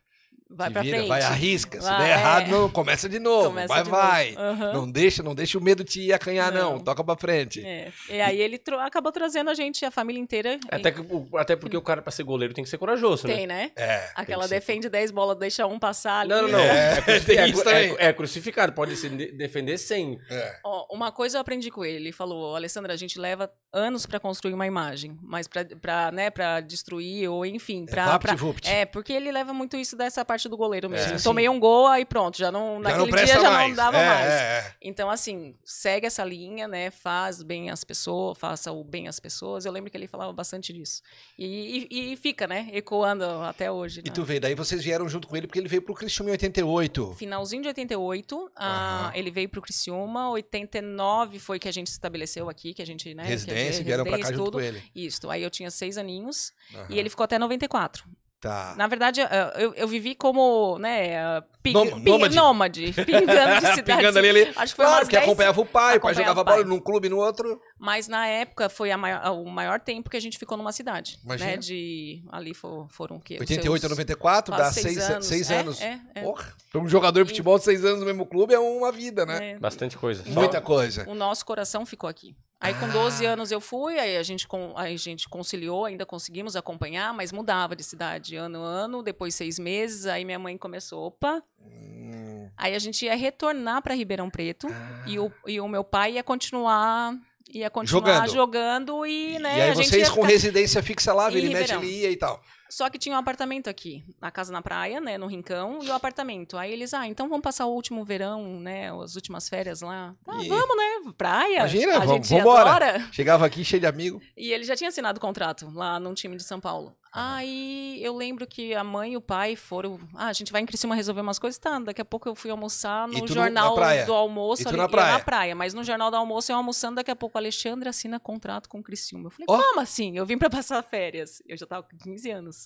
Speaker 3: vai
Speaker 1: Se
Speaker 3: pra
Speaker 1: vira,
Speaker 3: frente.
Speaker 1: Vai, arrisca. Se
Speaker 3: Vai,
Speaker 1: der
Speaker 3: é.
Speaker 1: errado, não, começa de novo.
Speaker 3: Começa
Speaker 1: vai,
Speaker 3: de
Speaker 1: vai.
Speaker 3: novo. Aham.
Speaker 1: Não deixa, não deixa o medo te acanhar, não.
Speaker 3: Não.
Speaker 1: Toca pra frente.
Speaker 3: É. E aí ele tro- acabou trazendo a gente, a família inteira.
Speaker 2: Até, que até porque o cara, pra ser goleiro, tem que ser corajoso, né?
Speaker 3: Tem, né?
Speaker 1: É.
Speaker 3: Aquela
Speaker 2: ser-
Speaker 3: defende 10 bolas, deixa um passar ali.
Speaker 2: Não, não, não.
Speaker 1: É,
Speaker 2: É, é é- é crucificado, pode se de- defender sem.
Speaker 1: É.
Speaker 3: Ó, uma coisa eu aprendi com ele. Ele falou, Alessandra, a gente leva anos pra construir uma imagem, mas pra, pra, né, pra destruir ou enfim, pra,
Speaker 1: Vapt
Speaker 3: pra- é, porque ele leva muito isso dessa parte do goleiro mesmo.
Speaker 1: sim.
Speaker 3: Tomei um gol, aí pronto, já não,
Speaker 1: Já
Speaker 3: naquele
Speaker 1: não
Speaker 3: dia já
Speaker 1: mais.
Speaker 3: não dava
Speaker 1: É,
Speaker 3: mais.
Speaker 1: é, é.
Speaker 3: Então, assim, segue essa linha, né? Faz bem as pessoas, faça o bem às pessoas. Eu lembro que ele falava bastante disso. E, e- e fica, né? Ecoando até hoje.
Speaker 1: E
Speaker 3: né?
Speaker 1: tu vê, daí vocês vieram junto com ele porque ele veio pro Criciúma em 88.
Speaker 3: Finalzinho de 88, ah,
Speaker 1: Aham.
Speaker 3: ele veio pro Criciúma. 89 foi que a gente se estabeleceu aqui, que a gente, né? que a gente-
Speaker 1: Residência, vieram pra cá
Speaker 3: residência,
Speaker 1: junto
Speaker 3: tudo.
Speaker 1: com ele.
Speaker 3: Isso, aí eu tinha seis aninhos
Speaker 1: Aham.
Speaker 3: e ele ficou até 94.
Speaker 1: Tá.
Speaker 3: Na verdade, eu, eu vivi como, né, ping,
Speaker 1: Nôm-
Speaker 3: ping-
Speaker 1: nômade.
Speaker 3: nômade, pingando de [LAUGHS] cidade.
Speaker 1: Pingando ali, ali.
Speaker 3: Acho que foi
Speaker 1: Claro, porque
Speaker 3: 10
Speaker 1: acompanhava o pai, o pai
Speaker 3: acompanhava
Speaker 1: jogava
Speaker 3: o pai.
Speaker 1: bola num clube no outro.
Speaker 3: Mas na época foi a maior- o maior tempo que a gente ficou numa cidade.
Speaker 1: Imagina.
Speaker 3: Né? De, ali fo- foram o quê? Os
Speaker 1: 88 a
Speaker 3: seus
Speaker 1: 94, dá seis, seis anos.
Speaker 3: É, anos. É, é.
Speaker 1: Porra. Pra um jogador de futebol de seis anos no mesmo clube é uma vida, né?
Speaker 3: É.
Speaker 2: Bastante coisa. Só-
Speaker 1: Muita coisa.
Speaker 3: O nosso coração ficou aqui. Aí com
Speaker 1: Ah.
Speaker 3: 12 anos eu fui, aí a gente, aí a gente conciliou, ainda conseguimos acompanhar, mas mudava de cidade ano a ano, depois seis meses, aí minha mãe começou, opa,
Speaker 1: Hum.
Speaker 3: aí a gente ia retornar para Ribeirão Preto
Speaker 1: Ah.
Speaker 3: e, o, e o meu pai ia continuar ia continuar
Speaker 1: Jogando.
Speaker 3: jogando, e, né,
Speaker 1: e aí vocês com
Speaker 3: ficar-
Speaker 1: residência fixa lá, e mexe,
Speaker 3: Ribeirão.
Speaker 1: ele ia e tal.
Speaker 3: Só que tinha um apartamento aqui, na casa na praia, né, no Rincão, e o apartamento. Aí eles, ah, então vamos passar o último verão, né, as últimas férias lá. Tá,
Speaker 1: E-
Speaker 3: vamos, né, praia.
Speaker 1: Imagina,
Speaker 3: a
Speaker 1: vamos-
Speaker 3: gente
Speaker 1: vambora.
Speaker 3: adora.
Speaker 1: Chegava aqui cheio de amigo.
Speaker 3: E ele já tinha assinado o contrato lá num time de São Paulo. Aí eu lembro que a mãe e o pai foram. Ah, a gente vai em Criciúma resolver umas coisas. Tá, daqui a pouco eu fui almoçar no jornal do almoço.
Speaker 1: E
Speaker 3: ali,
Speaker 1: na
Speaker 3: eu
Speaker 1: praia?
Speaker 3: na praia. Mas no jornal do almoço eu almoçando. Daqui a pouco o Alexandre assina contrato com o Criciúma. Eu falei,
Speaker 1: Ó.
Speaker 3: como assim? Eu vim pra passar férias. Eu já tava com 15 anos.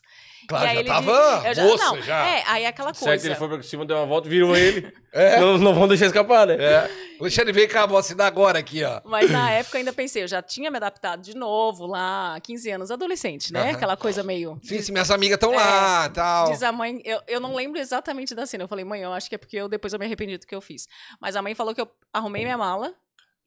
Speaker 1: Claro,
Speaker 3: E aí
Speaker 1: já
Speaker 3: ele
Speaker 1: tava
Speaker 3: eu já-
Speaker 1: moça
Speaker 3: não,
Speaker 1: já.
Speaker 3: É, aí aquela
Speaker 2: Certo, ele
Speaker 3: coisa.
Speaker 2: foi pra cima, deu uma volta, virou ele. [LAUGHS]
Speaker 1: É.
Speaker 2: Não, não vão deixar escapar, né?
Speaker 1: É. Alexandre, vem cá, vou assinar agora aqui, ó.
Speaker 3: Mas na época eu ainda pensei, eu já tinha me adaptado de novo lá, 15 anos, adolescente, né?
Speaker 1: Aham.
Speaker 3: Aquela coisa meio.
Speaker 1: Sim, sim, minhas amigas estão lá tal.
Speaker 3: É, Diz a mãe, eu, eu não lembro exatamente da cena. Eu falei, mãe, eu acho que é porque eu depois eu me arrependi do que eu fiz. Mas a mãe falou que eu arrumei minha mala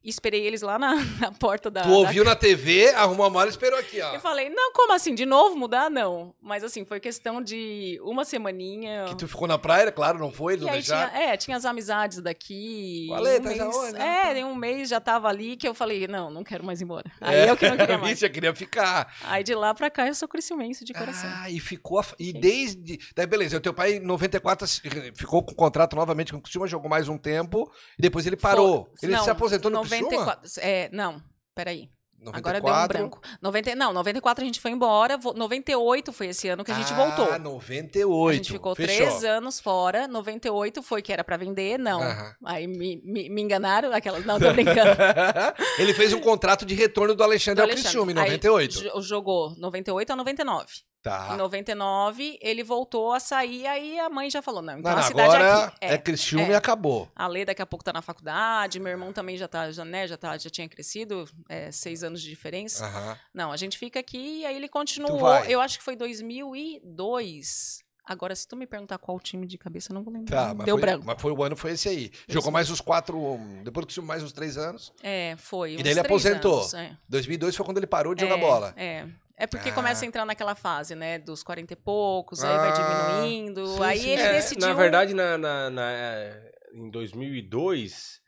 Speaker 3: e esperei eles lá na, [LAUGHS] na porta da.
Speaker 1: Tu
Speaker 3: da-
Speaker 1: ouviu na TV, arrumou a mala e esperou aqui, ó.
Speaker 3: Eu falei, não, como assim? De novo mudar? Não. Mas assim, foi questão de uma semaninha.
Speaker 1: Que tu ficou na praia, claro, não foi, não
Speaker 3: tinha, é, tinha as amizades daqui.
Speaker 1: O Ale,
Speaker 3: um
Speaker 1: tá já
Speaker 3: mês,
Speaker 1: onde? Ah, tá.
Speaker 3: É, em um mês já tava ali que eu falei, não, não quero mais ir embora. Aí
Speaker 1: É,
Speaker 3: eu que não queria [LAUGHS] mais.
Speaker 1: Eu queria ficar.
Speaker 3: Aí de lá pra cá eu sou criciumense de coração.
Speaker 1: Ah, e ficou. a- E desde. Daí, beleza, o teu pai em 94 se- ficou com o contrato novamente com o Criciúma, jogou mais um tempo, e depois ele parou.
Speaker 3: Foi-
Speaker 1: ele
Speaker 3: não,
Speaker 1: se aposentou no?
Speaker 3: 94, É, não, peraí.
Speaker 1: 94.
Speaker 3: Agora deu um branco. 90, não, 94 a gente foi embora. vo- 98 foi esse ano que a gente
Speaker 1: ah,
Speaker 3: voltou.
Speaker 1: 98.
Speaker 3: A gente ficou
Speaker 1: Fechou.
Speaker 3: três anos fora. 98 foi que era pra vender, não.
Speaker 1: Aham.
Speaker 3: Aí me, me, me enganaram, aquelas. Não, tô brincando. [LAUGHS]
Speaker 1: ele fez um contrato de retorno do Alexandre
Speaker 3: Do
Speaker 1: ao
Speaker 3: Alexandre.
Speaker 1: Criciúma em
Speaker 3: Aí
Speaker 1: 98.
Speaker 3: jo- jogou 98 a 99.
Speaker 1: Tá.
Speaker 3: Em 99, ele voltou a sair, aí a mãe já falou: não, então
Speaker 1: Não,
Speaker 3: a cidade
Speaker 1: agora
Speaker 3: aqui.
Speaker 1: é, Criciúma
Speaker 3: é.
Speaker 1: e acabou.
Speaker 3: A Lê daqui a pouco tá na faculdade, meu irmão também já tá, já, né, já, tá, já tinha crescido, é, seis anos de diferença. Não, a gente fica aqui e aí ele continuou. Eu acho que foi 2002. Agora, se tu me perguntar qual time de cabeça, eu não vou lembrar.
Speaker 1: Tá, mas
Speaker 3: Deu
Speaker 1: foi,
Speaker 3: branco.
Speaker 1: mas foi o ano, foi esse aí. Jogou mais uns quatro. Depois Criciúma, mais uns três anos.
Speaker 3: É, foi.
Speaker 1: E daí ele aposentou.
Speaker 3: anos, é.
Speaker 1: 2002 foi quando ele parou de
Speaker 3: é,
Speaker 1: jogar bola.
Speaker 3: É. É porque
Speaker 1: Ah.
Speaker 3: começa a entrar naquela fase, né? Dos 40 e poucos, aí vai
Speaker 1: Ah,
Speaker 3: diminuindo.
Speaker 1: sim,
Speaker 3: aí
Speaker 1: sim.
Speaker 3: ele
Speaker 2: É,
Speaker 3: decidiu.
Speaker 2: Na verdade, na, na- na- em 2002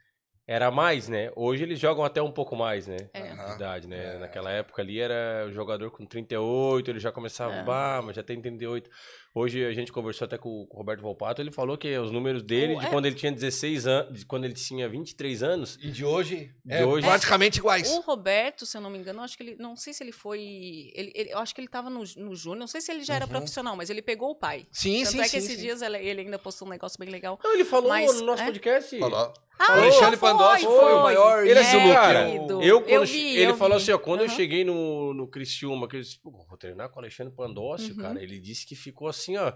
Speaker 2: era mais, né? Hoje eles jogam até um pouco mais, né?
Speaker 3: É.
Speaker 2: Idade, né? Naquela época ali era o jogador com 38, ele já começava,
Speaker 3: É.
Speaker 2: bah, mas já tem 38. Hoje a gente conversou até com o Roberto Volpato, ele falou que os números dele,
Speaker 3: O-
Speaker 2: de
Speaker 3: é-
Speaker 2: quando ele tinha 16 anos, de quando ele tinha 23 anos,
Speaker 1: E de hoje,
Speaker 2: De
Speaker 1: é,
Speaker 2: hoje-
Speaker 1: praticamente iguais.
Speaker 3: O Roberto, se eu não me engano, acho que ele. Não sei se ele foi. Ele, ele- eu acho que ele tava no, no Júnior. Não sei se ele já era
Speaker 1: Uhum.
Speaker 3: profissional, mas ele pegou o pai.
Speaker 1: Sim,
Speaker 3: Tanto
Speaker 1: sim,
Speaker 3: é
Speaker 1: sim.
Speaker 3: que esses
Speaker 1: sim.
Speaker 3: dias ele, ele ainda postou um negócio bem legal.
Speaker 2: Não, ele falou
Speaker 3: Mas,
Speaker 2: no nosso
Speaker 3: é?
Speaker 2: podcast.
Speaker 1: Falou.
Speaker 3: Ah,
Speaker 1: Alexandre
Speaker 3: foi,
Speaker 1: Pandolfi foi,
Speaker 3: foi.
Speaker 1: o maior
Speaker 2: Ele é
Speaker 1: ídolo,
Speaker 2: assim, cara. Eu, quando
Speaker 3: Eu vi,
Speaker 2: ele
Speaker 3: eu
Speaker 2: falou
Speaker 3: vi.
Speaker 2: assim, ó, quando eu
Speaker 3: Aham.
Speaker 2: cheguei no, no Criciúma, que eu disse, pô, vou treinar com o Alexandre Pandócio,
Speaker 3: Uhum.
Speaker 2: cara, ele disse que ficou assim, ó,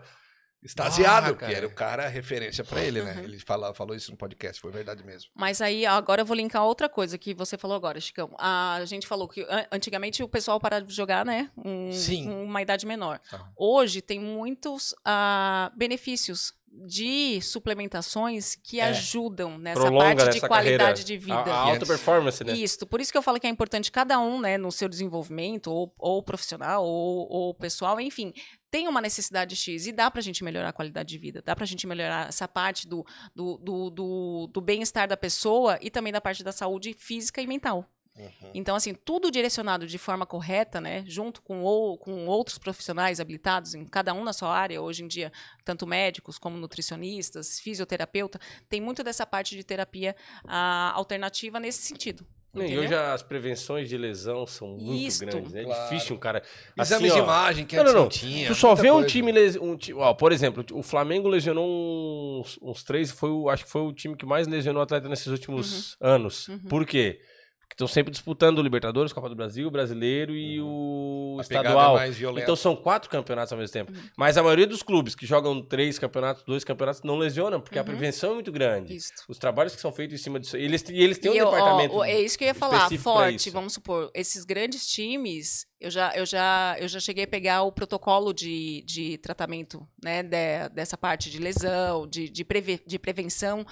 Speaker 1: Extasiado,
Speaker 2: Ah,
Speaker 1: porque
Speaker 2: cara.
Speaker 1: era o cara referência pra ele, né?
Speaker 3: Uhum.
Speaker 1: Ele fala, falou isso no podcast, foi verdade mesmo.
Speaker 3: Mas aí, agora eu vou linkar outra coisa que você falou agora, Chicão. A gente falou que an- antigamente o pessoal parava de jogar, né? Um,
Speaker 1: Sim.
Speaker 3: Uma idade menor. Hoje tem muitos ah, benefícios de suplementações que
Speaker 1: É.
Speaker 3: ajudam nessa
Speaker 2: prolonga
Speaker 3: parte de qualidade
Speaker 2: carreira.
Speaker 3: de
Speaker 2: A,
Speaker 3: vida.
Speaker 2: a alta
Speaker 1: Yes.
Speaker 2: performance, né?
Speaker 3: Isso, por isso que eu falo que é importante cada um, né, no seu desenvolvimento, ou, ou profissional, ou, ou pessoal, enfim, tem uma necessidade X e dá pra gente melhorar a qualidade de vida, dá pra gente melhorar essa parte do, do, do, do, do bem-estar da pessoa e também da parte da saúde física e mental.
Speaker 1: Uhum.
Speaker 3: Então, assim, tudo direcionado de forma correta, né? Junto com, ou, com outros profissionais habilitados, em cada um na sua área, hoje em dia, tanto médicos como nutricionistas, fisioterapeuta, tem muito dessa parte de terapia ah, alternativa nesse sentido.
Speaker 2: E hoje as prevenções de lesão são muito
Speaker 3: Isto.
Speaker 2: grandes, né? É
Speaker 1: Claro.
Speaker 2: difícil um cara...
Speaker 1: Exames
Speaker 2: assim,
Speaker 1: de
Speaker 2: ó,
Speaker 1: imagem que
Speaker 2: Não, não,
Speaker 1: não, tinha.
Speaker 2: Tu só vê um
Speaker 1: coisa.
Speaker 2: time, les- um ti- ó, por exemplo, o Flamengo lesionou uns, uns três, foi o, acho que foi o time que mais lesionou atleta nesses últimos anos.
Speaker 3: Uhum.
Speaker 2: Por quê? Porque estão sempre disputando o Libertadores, Copa do Brasil, o Brasileiro e o
Speaker 1: A
Speaker 2: estadual.
Speaker 1: é.
Speaker 2: Então são quatro campeonatos ao mesmo tempo.
Speaker 3: Uhum.
Speaker 2: Mas a maioria dos clubes que jogam três campeonatos, dois campeonatos, não lesionam, porque a
Speaker 3: Uhum.
Speaker 2: prevenção é muito grande.
Speaker 3: Isso.
Speaker 2: Os trabalhos que são feitos em cima disso. Eles, e eles têm um
Speaker 3: E eu, ó,
Speaker 2: departamento.
Speaker 3: ó, é isso que eu ia falar, forte, vamos supor, esses grandes times, eu já, eu já, eu já cheguei a pegar o protocolo de, de tratamento, né, de- dessa parte de lesão, de, de, preve- de prevenção,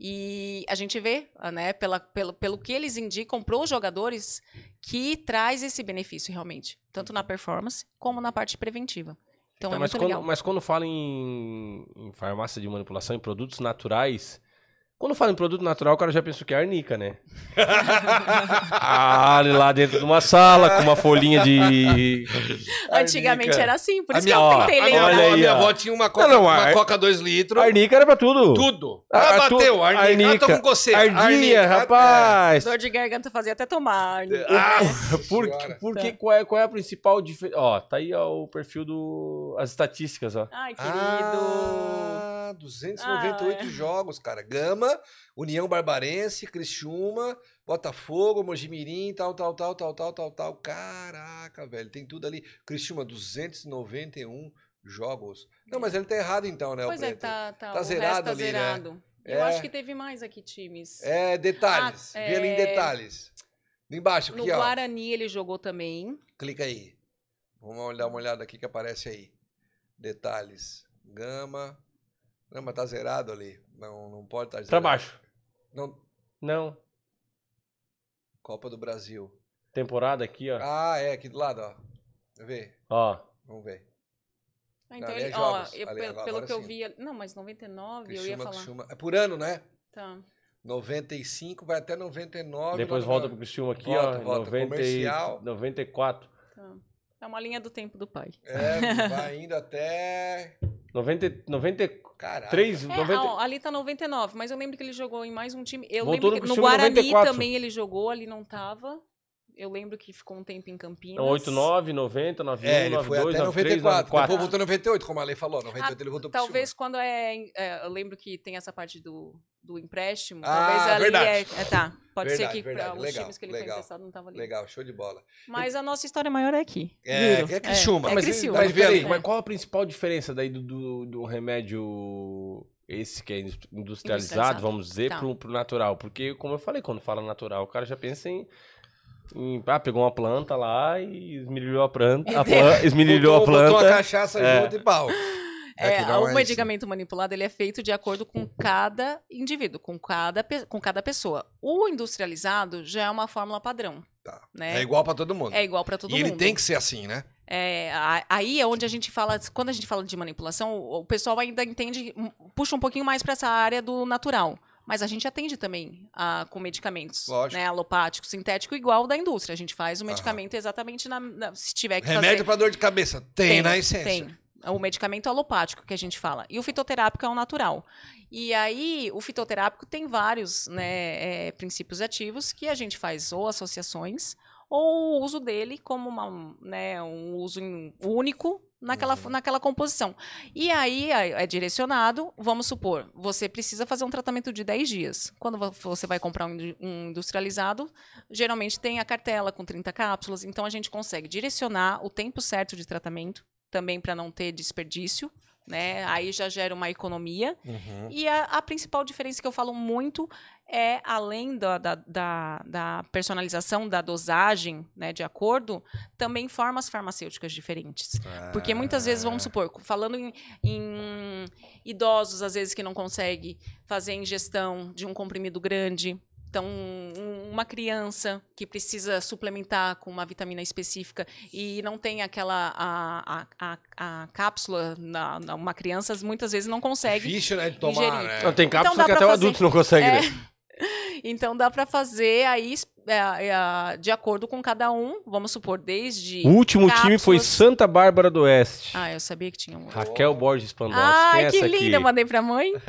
Speaker 3: e a gente vê, né, pela, pelo, pelo que eles indicam para os jogadores, que traz esse benefício realmente, tanto na performance como na parte preventiva. Então
Speaker 2: Tá,
Speaker 3: é
Speaker 2: mas,
Speaker 3: muito
Speaker 2: quando,
Speaker 3: legal.
Speaker 2: mas quando fala em, em farmácia de manipulação, em produtos naturais. Quando fala em produto natural, o cara já pensa que é arnica, né? [LAUGHS] ah, ali lá dentro de uma sala, com uma folhinha de. [LAUGHS]
Speaker 3: Antigamente
Speaker 1: Arnica.
Speaker 3: era assim, por
Speaker 1: A
Speaker 3: isso
Speaker 1: minha,
Speaker 3: que eu tentei
Speaker 1: minha,
Speaker 2: Olha
Speaker 3: lembrar.
Speaker 1: avó, a
Speaker 2: aí,
Speaker 1: minha avó tinha uma coca,
Speaker 2: Não, não,
Speaker 1: uma
Speaker 2: a-
Speaker 1: coca 2 litros.
Speaker 2: Arnica era pra tudo.
Speaker 1: Tudo.
Speaker 2: Ah,
Speaker 1: Ah, bateu, arnica. Ah, tô
Speaker 2: arnica.
Speaker 1: com coceira.
Speaker 2: Ardia,
Speaker 1: Arnica.
Speaker 2: rapaz.
Speaker 3: Dor de garganta fazia até tomar. né?
Speaker 1: Ah,
Speaker 2: Por,
Speaker 1: senhora.
Speaker 2: por
Speaker 3: Tá.
Speaker 2: qual, é, qual é a principal diferença? Ó, tá aí ó, o perfil do. As estatísticas, ó.
Speaker 3: Ai, querido.
Speaker 1: Ah, 298
Speaker 3: Ah, é.
Speaker 1: jogos, cara. Gama, União Barbarense, Criciúma, Botafogo, Mojimirim, tal, tal, tal, tal, tal, tal, tal. Caraca, velho, tem tudo ali. Criciúma, 291 jogos. Não, mas ele tá errado então, né,
Speaker 3: Pois
Speaker 1: o
Speaker 3: é,
Speaker 1: Preto?
Speaker 3: tá, tá,
Speaker 1: Tá zerado
Speaker 3: tá
Speaker 1: ali, né?
Speaker 3: zerado. Eu
Speaker 1: É.
Speaker 3: acho que teve mais aqui times.
Speaker 1: É, detalhes.
Speaker 3: Ah,
Speaker 1: Vê ali em
Speaker 3: é.
Speaker 1: detalhes. Embaixo,
Speaker 3: no
Speaker 1: aqui, ó.
Speaker 3: Guarani ele jogou também.
Speaker 1: Clica aí. Vamos dar uma olhada aqui que aparece aí. Detalhes. Gama. Não, mas tá zerado ali. Não, não pode estar zerado.
Speaker 2: Pra baixo.
Speaker 1: Não,
Speaker 2: Não.
Speaker 1: Copa do Brasil.
Speaker 2: Temporada aqui, ó.
Speaker 1: Ah, é, aqui do lado, ó. Vê,
Speaker 2: Ó.
Speaker 1: vamos ver.
Speaker 3: Ah, Então
Speaker 1: é
Speaker 3: ele, ó,
Speaker 1: jogos.
Speaker 3: eu-
Speaker 1: Ali,
Speaker 3: pelo, pelo que eu
Speaker 1: sim.
Speaker 3: vi. Não, mas 99 eu ia
Speaker 1: Criciúma,
Speaker 3: falar.
Speaker 1: Criciúma. É por ano, né?
Speaker 3: Tá.
Speaker 1: 95 vai até 99.
Speaker 2: Depois volta pro Criciúma aqui,
Speaker 1: Volta,
Speaker 2: ó.
Speaker 1: volta.
Speaker 2: 90, e-
Speaker 1: Comercial.
Speaker 2: 94.
Speaker 3: tá. É uma linha do tempo do pai.
Speaker 1: É, vai [LAUGHS] indo até.
Speaker 2: 90, 93,
Speaker 1: Caraca.
Speaker 2: 90,
Speaker 3: É, ó, ali tá 99, mas eu lembro que ele jogou em mais um time. Eu
Speaker 2: Voltou
Speaker 3: lembro
Speaker 2: no
Speaker 3: que no
Speaker 2: Criciúma
Speaker 3: Guarani
Speaker 2: 94.
Speaker 3: também ele jogou, ali não tava. Eu lembro que ficou um tempo em Campinas.
Speaker 2: 89, 90, 91,
Speaker 1: É, ele foi
Speaker 2: 92,
Speaker 1: até
Speaker 2: 93,
Speaker 1: 94.
Speaker 2: 94.
Speaker 1: Depois voltou 98, como a lei falou. 98
Speaker 3: Ah,
Speaker 1: ele voltou pro
Speaker 3: Talvez quando é, é, Eu lembro que tem essa parte do, do empréstimo.
Speaker 1: Ah,
Speaker 3: talvez ali
Speaker 1: verdade.
Speaker 3: é, é, Tá. Pode
Speaker 1: Verdade,
Speaker 3: ser que para os
Speaker 1: Legal,
Speaker 3: times que ele
Speaker 1: legal.
Speaker 3: foi emprestado não tava ali.
Speaker 1: Legal, show de bola.
Speaker 3: Mas a nossa história maior é aqui.
Speaker 1: É, que é Criciúma.
Speaker 3: É,
Speaker 1: Mas-
Speaker 3: Criciúma.
Speaker 1: mas
Speaker 2: Mas,
Speaker 1: ali.
Speaker 2: mas qual a principal diferença daí do, do, do remédio esse que é indus- industrializado,
Speaker 3: Industrializado.
Speaker 2: vamos dizer,
Speaker 3: Tá.
Speaker 2: pro, pro natural? Porque, como eu falei, quando fala natural, o cara já pensa em. Em ah, pegou uma planta lá e esmirilhou a planta. [LAUGHS] A planta esmirilhou a
Speaker 1: botou, botou
Speaker 2: planta.
Speaker 1: a cachaça
Speaker 2: É.
Speaker 1: junto e pau.
Speaker 3: É,
Speaker 1: não
Speaker 3: o
Speaker 1: é
Speaker 3: medicamento manipulado ele é feito de acordo com cada indivíduo, com cada, com cada pessoa. O industrializado já é uma fórmula padrão.
Speaker 1: Tá.
Speaker 3: Né?
Speaker 1: É igual pra todo mundo.
Speaker 3: É igual para todo
Speaker 1: e
Speaker 3: mundo.
Speaker 1: ele tem que ser assim, né?
Speaker 3: É, a- aí é onde a gente fala, quando a gente fala de manipulação, o pessoal ainda entende, puxa um pouquinho mais para essa área do natural. Mas a gente atende também ah, com medicamentos,
Speaker 1: Lógico.
Speaker 3: né? Alopático, sintético, igual da indústria. A gente faz o
Speaker 1: Aham.
Speaker 3: medicamento exatamente na, na- se tiver que
Speaker 1: Remédio pra dor de cabeça. Tem, na essência.
Speaker 3: Tem. O medicamento alopático que a gente fala. E o fitoterápico é o natural. E aí, o fitoterápico tem vários né, é, princípios ativos que a gente faz ou associações ou o uso dele como uma, né, um uso único naquela,
Speaker 1: Uhum.
Speaker 3: naquela composição. E aí é é direcionado, vamos supor, você precisa fazer um tratamento de 10 dias. Quando vo- você vai comprar um um industrializado, geralmente tem a cartela com 30 cápsulas, então a gente consegue direcionar o tempo certo de tratamento, também para não ter desperdício, né? Aí já gera uma economia.
Speaker 1: Uhum.
Speaker 3: E a, a principal diferença que eu falo muito é, além da, da, da- da personalização, da dosagem, né, de acordo, também formas farmacêuticas diferentes. Porque muitas vezes,
Speaker 1: Ah.
Speaker 3: vamos supor, falando em, em idosos, às vezes, que não consegue fazer a ingestão de um comprimido grande. Então, um- uma criança que precisa suplementar com uma vitamina específica e não tem aquela a, a, a, a cápsula na, na- uma criança muitas vezes não consegue
Speaker 1: Difícil, né, de tomar,
Speaker 3: ingerir.
Speaker 1: né?
Speaker 2: Não, tem cápsula
Speaker 3: dá
Speaker 2: que até o
Speaker 3: fazer-
Speaker 2: adulto não consegue,
Speaker 3: É.
Speaker 2: né?
Speaker 3: Então dá para fazer aí é, é, de acordo com cada um, vamos supor, desde.
Speaker 2: O último time foi
Speaker 3: cápsulas-
Speaker 2: Santa Bárbara do Oeste.
Speaker 3: Ah, eu sabia que tinha um.
Speaker 2: Raquel Borges Pandolfo.
Speaker 3: Ai,
Speaker 2: é
Speaker 3: que linda,
Speaker 2: aqui?
Speaker 3: mandei pra mãe. [LAUGHS]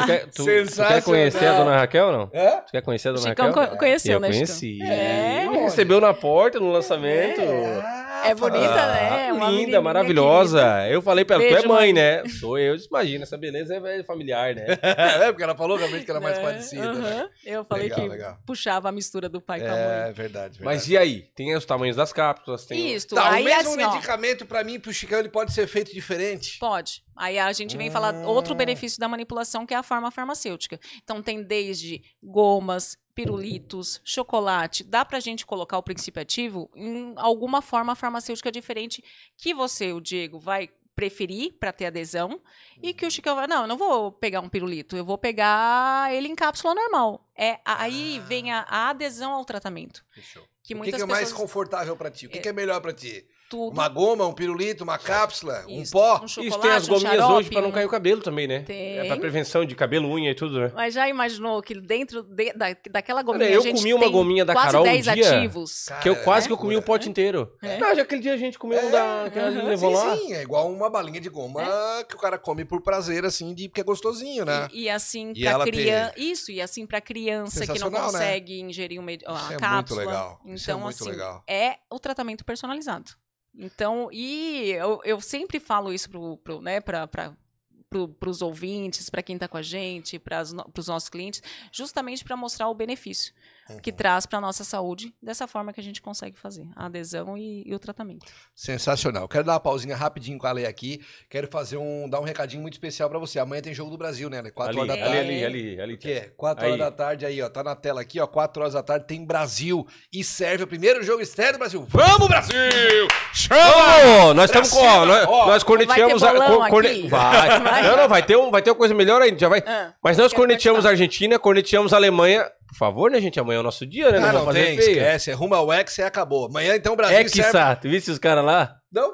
Speaker 2: Tu quer- tu tu- quer conhecer a dona Raquel não?
Speaker 1: Hã?
Speaker 2: Tu quer conhecer a dona
Speaker 3: Chicão
Speaker 2: Raquel?
Speaker 3: co- conheceu,
Speaker 2: Eu
Speaker 3: né,
Speaker 2: conheci.
Speaker 3: É.
Speaker 2: Recebeu na porta no lançamento.
Speaker 3: É bonita, né?
Speaker 2: Ah,
Speaker 3: Uma
Speaker 2: linda, maravilhosa. Eu falei pra ela, tu é
Speaker 3: Beijo,
Speaker 2: mãe,
Speaker 3: mãe.
Speaker 2: né? Sou eu. Imagina, essa beleza é familiar, né? [LAUGHS]
Speaker 1: É, porque ela falou realmente que era mais
Speaker 3: É,
Speaker 1: parecida. né?
Speaker 3: aham. Eu falei
Speaker 1: Legal,
Speaker 3: que
Speaker 1: legal.
Speaker 3: puxava a mistura do pai com a mãe.
Speaker 1: É, verdade, verdade.
Speaker 2: Mas e aí? Tem os tamanhos das cápsulas, tem...
Speaker 3: Isso,
Speaker 1: Tá,
Speaker 3: aí
Speaker 1: o mesmo
Speaker 3: assim, ó,
Speaker 1: medicamento pra mim, pro Chicão, ele pode ser feito diferente?
Speaker 3: Pode. Aí a gente vem falar outro benefício da manipulação, que é a forma farmacêutica. Então tem desde gomas, pirulitos, chocolate. Dá pra gente colocar o princípio ativo em alguma forma farmacêutica diferente que você, o Diego, vai preferir para ter adesão e que o Chicão vai, não, eu não vou pegar um pirulito, eu vou pegar ele em cápsula normal. É aí
Speaker 1: Ah.
Speaker 3: vem a, a adesão ao tratamento,
Speaker 1: Fechou.
Speaker 3: que
Speaker 1: o que, que é mais
Speaker 3: pessoas
Speaker 1: confortável pra ti? O que, que é melhor pra ti?
Speaker 3: Tudo
Speaker 1: Uma goma, um pirulito, uma cápsula, um
Speaker 3: isso,
Speaker 1: pó?
Speaker 3: um chocolate,
Speaker 2: Isso tem as
Speaker 3: um
Speaker 2: gominhas
Speaker 3: xarope,
Speaker 2: hoje pra não
Speaker 3: um-
Speaker 2: cair o cabelo também, né?
Speaker 3: Tem.
Speaker 2: É pra prevenção de cabelo, unha e tudo, né?
Speaker 3: Mas já imaginou que dentro de- da, daquela gominha
Speaker 2: Olha, eu
Speaker 3: a gente
Speaker 2: comi uma gominha da
Speaker 3: quase
Speaker 2: Carol um
Speaker 3: 10
Speaker 2: dia.
Speaker 3: ativos.
Speaker 1: Cara,
Speaker 2: Que eu quase
Speaker 1: é
Speaker 2: que eu comi o
Speaker 1: loucura.
Speaker 2: pote inteiro.
Speaker 3: É.
Speaker 2: Não, já aquele dia a gente comeu um
Speaker 1: É,
Speaker 2: da... Que
Speaker 3: aham.
Speaker 2: levou lá.
Speaker 1: Sim, sim, é igual uma balinha de goma que o cara come por prazer, assim, de porque é gostosinho, né?
Speaker 3: E, e assim
Speaker 1: E
Speaker 3: para criança, isso, e assim para criança que não
Speaker 1: né?
Speaker 3: consegue ingerir uma, a
Speaker 1: Isso é muito
Speaker 3: cápsula.
Speaker 1: legal,
Speaker 3: Então,
Speaker 1: é
Speaker 3: assim, é o tratamento personalizado. Então, e eu, eu sempre falo isso pro, pro, né, para para os ouvintes, para quem está com a gente, para os nossos clientes, justamente para mostrar o benefício que
Speaker 1: Uhum.
Speaker 3: traz para a nossa saúde, dessa forma que a gente consegue fazer, a adesão e, e o tratamento.
Speaker 1: Sensacional. Quero dar uma pausinha rapidinho com a Lei aqui. Quero fazer um, dar um recadinho muito especial pra você. Amanhã tem jogo do Brasil, né, Ale? 4
Speaker 2: Ali,
Speaker 1: horas da
Speaker 2: ali,
Speaker 1: tarde.
Speaker 2: ali, ali, ali.
Speaker 1: O quê? 4 horas
Speaker 2: Aí.
Speaker 1: da tarde aí, ó. Tá na tela aqui, ó. 4 horas da tarde tem Brasil e serve o primeiro jogo estéreo do Brasil. Vamos, Brasil! Chama!
Speaker 2: Nós estamos com, ó, nós,
Speaker 1: ó.
Speaker 2: nós corneteamos
Speaker 3: Vai
Speaker 2: a, corne- vai.
Speaker 3: Vai.
Speaker 2: Não, não, vai ter um, vai ter uma coisa melhor ainda, já vai.
Speaker 3: Ah,
Speaker 2: Mas nós corneteamos a
Speaker 3: participar.
Speaker 2: Argentina, corneteamos a Alemanha. Por favor, né, gente? Amanhã é o nosso dia, né?
Speaker 1: Ah,
Speaker 2: não
Speaker 1: não tem,
Speaker 2: feio.
Speaker 1: esquece. É rumo ao X e acabou. Amanhã, então, o Brasil serve...
Speaker 2: Hexa, tu viste os caras lá?
Speaker 1: Não?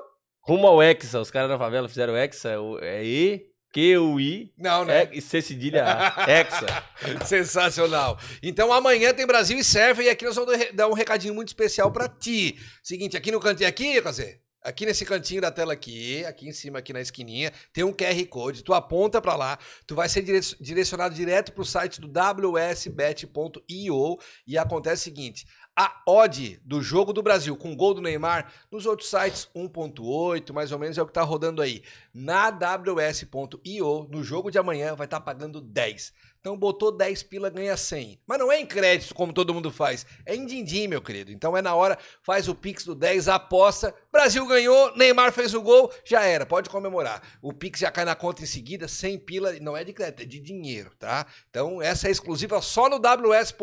Speaker 2: Rumo ao Hexa, os caras da favela fizeram Hexa, o- é E, Q, U, I,
Speaker 1: Não, né?
Speaker 2: e C cedilha A. Hexa. [LAUGHS]
Speaker 1: Sensacional. Então amanhã tem Brasil e serve e aqui nós vamos dar um recadinho muito especial pra ti. Seguinte, aqui no cantinho aqui, Cazê, aqui nesse cantinho da tela aqui, aqui em cima aqui na esquininha, tem um QR Code. Tu aponta pra lá, tu vai ser dire- direcionado direto pro site do wsbet.io e acontece o seguinte, a odd do jogo do Brasil com gol do Neymar, nos outros sites 1.8, mais ou menos é o que tá rodando aí. Na ws.io, no jogo de amanhã vai estar pagando 10. Então botou 10 pila, ganha 100. Mas não é em crédito, como todo mundo faz. É em din-din, meu querido. Então é na hora, faz o Pix do 10, aposta. Brasil ganhou, Neymar fez o gol, já era, pode comemorar. O Pix já cai na conta em seguida, 100 pila, não é de crédito, é de dinheiro, tá? Então essa é exclusiva só no ws.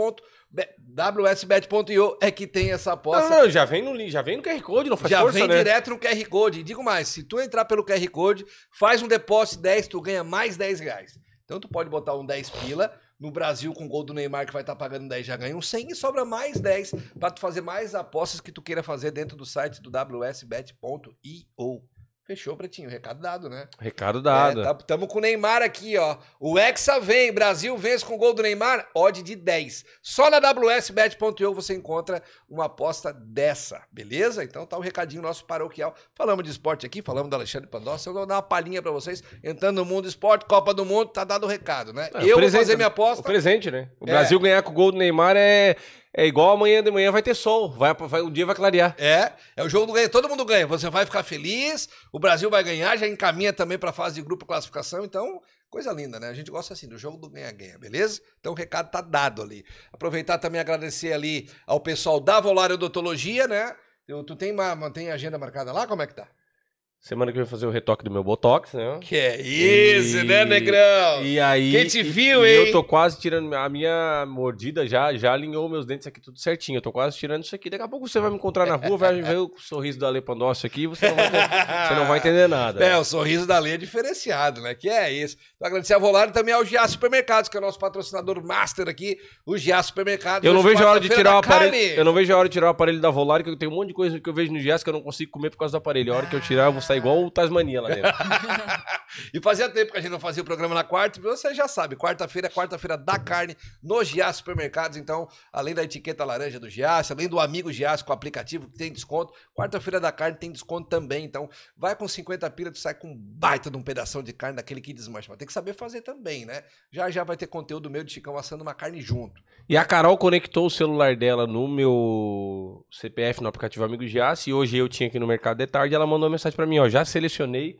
Speaker 1: wsbet.io é que tem essa
Speaker 2: Não,
Speaker 1: aposta.
Speaker 2: não, já vem no, já vem no QR Code, não faz
Speaker 1: Já
Speaker 2: força,
Speaker 1: vem
Speaker 2: né?
Speaker 1: direto no QR Code. E digo mais, se tu entrar pelo QR Code, faz um depósito 10, tu ganha mais 10 reais. Então tu pode botar um 10 pila. No Brasil, com o gol do Neymar, que vai estar pagando 10, já ganha um 100 e sobra mais 10 para tu fazer mais apostas que tu queira fazer dentro do site do wsbet.io. Fechou, Pretinho. Recado dado, né?
Speaker 2: Recado dado.
Speaker 1: É, tá- tamo com o Neymar aqui, ó. O Hexa vem, Brasil vence com gol do Neymar, odd de 10. Só na WSBet.io você encontra uma aposta dessa, beleza? Então tá o recadinho nosso paroquial. Falamos de esporte aqui, falamos do Alexandre Pandolfi. Eu vou dar uma palhinha pra vocês. Entrando no mundo do esporte, Copa do Mundo, tá dado o recado, né?
Speaker 2: É, o
Speaker 1: eu vou
Speaker 2: presente,
Speaker 1: fazer minha
Speaker 2: O
Speaker 1: aposta.
Speaker 2: presente, né? O
Speaker 1: É.
Speaker 2: Brasil ganhar com o gol do Neymar é, é igual amanhã de manhã vai ter sol. Vai, vai, o dia vai clarear.
Speaker 1: É, é o jogo do ganho, todo mundo ganha. Você vai ficar feliz, o Brasil vai ganhar, já encaminha também pra fase de grupo classificação, então, coisa linda, né? A gente gosta assim do jogo do ganha-ganha, beleza? Então o recado tá dado ali. Aproveitar também agradecer ali ao pessoal da Volário Odontologia, né? Tu, tu tem, uma, a agenda marcada lá? Como é que tá?
Speaker 2: Semana que vem eu vou fazer o retoque do meu Botox, né?
Speaker 1: Que é isso,
Speaker 2: E-
Speaker 1: né, Negrão?
Speaker 2: E aí.
Speaker 1: Quem te viu,
Speaker 2: e
Speaker 1: hein?
Speaker 2: Eu tô quase tirando. A minha mordida já, já alinhou meus dentes aqui tudo certinho. Eu tô quase tirando isso aqui. Daqui a pouco você vai me encontrar na rua, vai ver o sorriso da Lepandócio aqui você não vai, ter- [LAUGHS] você não vai entender nada.
Speaker 1: É, o sorriso da lei é diferenciado, né? Que é isso. Então, agradecer a Volário e também ao Gia Supermercados, que é o nosso patrocinador master aqui, o Gia Supermercados.
Speaker 2: Eu não vejo a hora de tirar o aparelho.
Speaker 1: carne.
Speaker 2: Eu não vejo a hora de tirar o aparelho da Volare, que eu tenho um monte de coisa que eu vejo no Gias que eu não consigo comer por causa do aparelho. A hora que eu tirar, eu vou sair igual o Tasmania lá dentro. [LAUGHS]
Speaker 1: E fazia tempo que a gente não fazia o programa na quarta, você já sabe, quarta-feira é quarta-feira da carne no Giasse Supermercados, então, além da etiqueta laranja do Giasse, além do amigo Giasse com o aplicativo que tem desconto, quarta-feira da carne tem desconto também, então, vai com 50 pila, tu sai com um baita de um pedação de carne daquele que desmancha, mas tem que saber fazer também, né? Já já vai ter conteúdo meu de Chicão assando uma carne junto.
Speaker 2: E a Carol conectou o celular dela no meu CPF no aplicativo Amigo Gias. E hoje eu tinha aqui no mercado de tarde. Ela mandou uma mensagem pra mim: Ó, já selecionei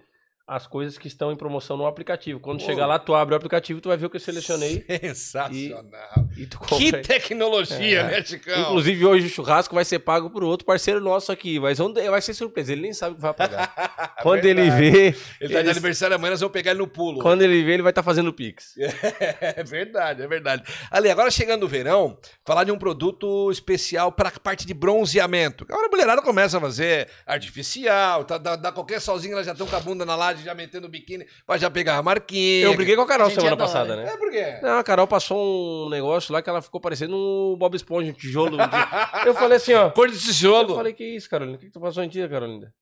Speaker 2: as coisas que estão em promoção no aplicativo. Quando
Speaker 1: Pô.
Speaker 2: chegar lá, tu abre o aplicativo, tu vai ver o que eu selecionei [LAUGHS]
Speaker 1: Sensacional.
Speaker 2: e tu
Speaker 1: Que tecnologia,
Speaker 2: É.
Speaker 1: né, Chicão?
Speaker 2: Inclusive, hoje o churrasco vai ser pago por outro parceiro nosso aqui. Mas vai ser surpresa, ele nem sabe o que vai pagar. [LAUGHS] Quando ele vê.
Speaker 1: Ele tá de
Speaker 2: ele-
Speaker 1: aniversário amanhã, nós vamos pegar ele no pulo.
Speaker 2: Quando ele vê, ele vai estar fazendo Pix. [LAUGHS]
Speaker 1: É verdade, é verdade. Ali, agora chegando o verão, falar de um produto especial para a parte de bronzeamento. Agora a mulherada começa a fazer artificial, tá, dá, dá qualquer solzinho, elas já estão com a bunda na laje, já metendo o biquíni, pra já pegar a marquinha.
Speaker 2: Eu briguei com a Carol
Speaker 3: gente
Speaker 2: semana
Speaker 3: adora.
Speaker 2: passada, né?
Speaker 1: É, por quê?
Speaker 2: Não, a Carol passou um negócio lá que ela ficou parecendo um Bob Esponja, um tijolo. Eu falei assim, ó. [LAUGHS]
Speaker 1: Cor de
Speaker 2: Eu
Speaker 1: tijolo.
Speaker 2: falei, que isso, Carolina? O que, que tu passou em dia, Carolina?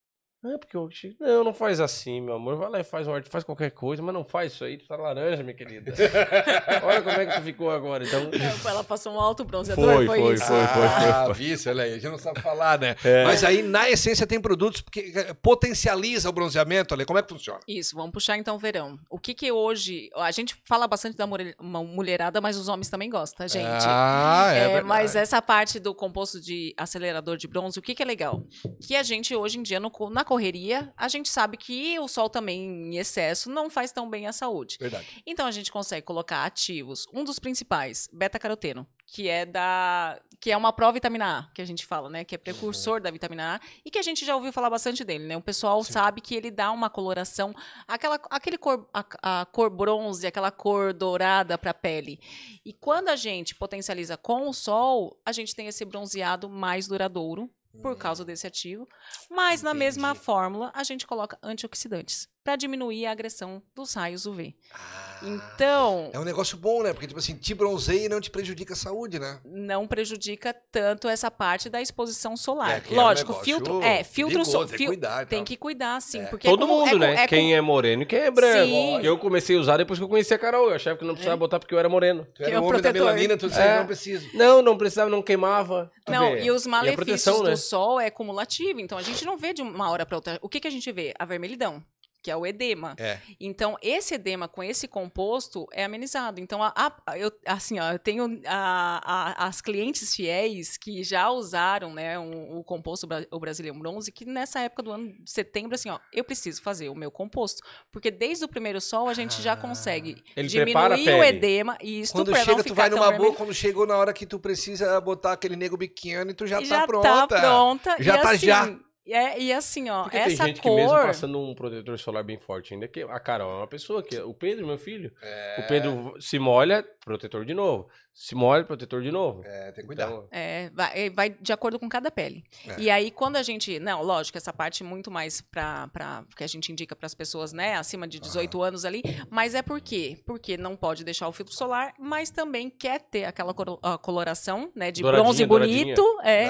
Speaker 2: É, porque eu. Não, não faz assim, meu amor. Vai lá e faz um arte, faz qualquer coisa, mas não faz isso aí. Tu tá laranja, minha querida. [LAUGHS] Olha como é que tu ficou agora. Então.
Speaker 3: Ela passou um alto bronzeador,
Speaker 2: Foi,
Speaker 3: foi,
Speaker 2: foi,
Speaker 3: isso?
Speaker 2: foi, foi.
Speaker 1: Ah, vice, olha aí, a gente não sabe falar, né?
Speaker 2: É.
Speaker 1: Mas aí, na essência, tem produtos que potencializa o bronzeamento, olha, como é que funciona?
Speaker 3: Isso, vamos puxar então o verão. O que que hoje... A gente fala bastante da mulherada, mas os homens também gostam, gente.
Speaker 1: Ah, é,
Speaker 3: É,
Speaker 1: verdade.
Speaker 3: mas essa parte do composto de acelerador de bronze, o que, que é legal? Que a gente, hoje em dia, no na correria, a gente sabe que o sol também, em excesso, não faz tão bem à saúde.
Speaker 1: Verdade.
Speaker 3: Então, a gente consegue colocar ativos. Um dos principais, beta-caroteno, que é da que é uma pró-vitamina A, que a gente fala, né? Que é precursor da vitamina A e que a gente já ouviu falar bastante dele, né? O pessoal sabe que ele dá uma coloração, aquela, aquele cor, a, a cor bronze, aquela cor dourada para a pele. E quando a gente potencializa com o sol, a gente tem esse bronzeado mais duradouro por causa desse ativo. Mas na mesma
Speaker 1: Entendi.
Speaker 3: fórmula, a gente coloca antioxidantes para diminuir a agressão dos raios UV.
Speaker 1: Ah,
Speaker 3: Então,
Speaker 1: É um negócio bom, né? Porque, tipo assim, te bronzeia e não te prejudica a saúde, né?
Speaker 3: não prejudica tanto essa parte da exposição solar.
Speaker 1: É, que é um
Speaker 3: Lógico, filtro, é, filtro
Speaker 1: perigoso,
Speaker 3: so,
Speaker 1: tem que
Speaker 3: fil-
Speaker 1: cuidar e
Speaker 3: tem que cuidar sim,
Speaker 1: É.
Speaker 3: porque é
Speaker 2: Todo
Speaker 3: como-
Speaker 2: mundo,
Speaker 3: é,
Speaker 2: né?
Speaker 3: é
Speaker 2: quem
Speaker 3: com-
Speaker 2: é moreno e quem é branco.
Speaker 3: Sim.
Speaker 2: Eu comecei a usar depois que eu conheci a Carol. Eu achava que não precisava
Speaker 3: É.
Speaker 2: botar porque eu era moreno.
Speaker 1: Tu era o
Speaker 3: o
Speaker 1: homem da
Speaker 3: protetor.
Speaker 1: melanina, tu disse,
Speaker 2: É.
Speaker 1: não preciso.
Speaker 2: Não, não precisava, não queimava.
Speaker 3: Não,
Speaker 2: vê.
Speaker 3: e os
Speaker 2: a
Speaker 3: malefícios
Speaker 2: proteção,
Speaker 3: do
Speaker 2: né?
Speaker 3: sol é cumulativo, então a gente não vê de uma hora para outra. O que, que a gente vê? A vermelhidão, que é o edema.
Speaker 1: É.
Speaker 3: Então, esse edema com esse composto é amenizado. Então, a, a- eu, assim, ó, eu tenho a- as clientes fiéis que já usaram né, um- o composto, o Brasilian Bronze, que nessa época do ano de setembro, assim, ó, eu preciso fazer o meu composto. Porque desde o primeiro sol a gente já
Speaker 1: Ah.
Speaker 3: consegue
Speaker 2: prepara a
Speaker 3: diminuir o edema e isso
Speaker 1: Quando chega, tu vai numa
Speaker 3: vermelho.
Speaker 1: boa, quando chegou na hora que tu precisa botar aquele nego biquíni, tu já,
Speaker 3: já
Speaker 1: tá pronta.
Speaker 3: tá pronta.
Speaker 1: Já
Speaker 3: e
Speaker 1: tá
Speaker 3: assim,
Speaker 1: já.
Speaker 3: É, e assim, ó,
Speaker 2: Porque
Speaker 3: essa
Speaker 2: tem gente
Speaker 3: cor...
Speaker 2: que mesmo passando um protetor solar bem forte ainda, que a Carol é uma pessoa que o Pedro, meu filho,
Speaker 1: É,
Speaker 2: o Pedro se molha, protetor de novo. Se molha, protetor de novo.
Speaker 1: É, tem que cuidar.
Speaker 2: Então,
Speaker 3: É, vai, é, vai de acordo com cada pele.
Speaker 1: É.
Speaker 3: E aí, quando a gente. Não, lógico, essa parte muito mais pra, pra, que a gente indica para as pessoas, né, acima de 18 anos ali. Mas é por quê? Porque não pode deixar o filtro solar, mas também quer ter aquela coloração, né, de
Speaker 2: Douradinha,
Speaker 3: bronze
Speaker 2: douradinha.
Speaker 3: bonito, é,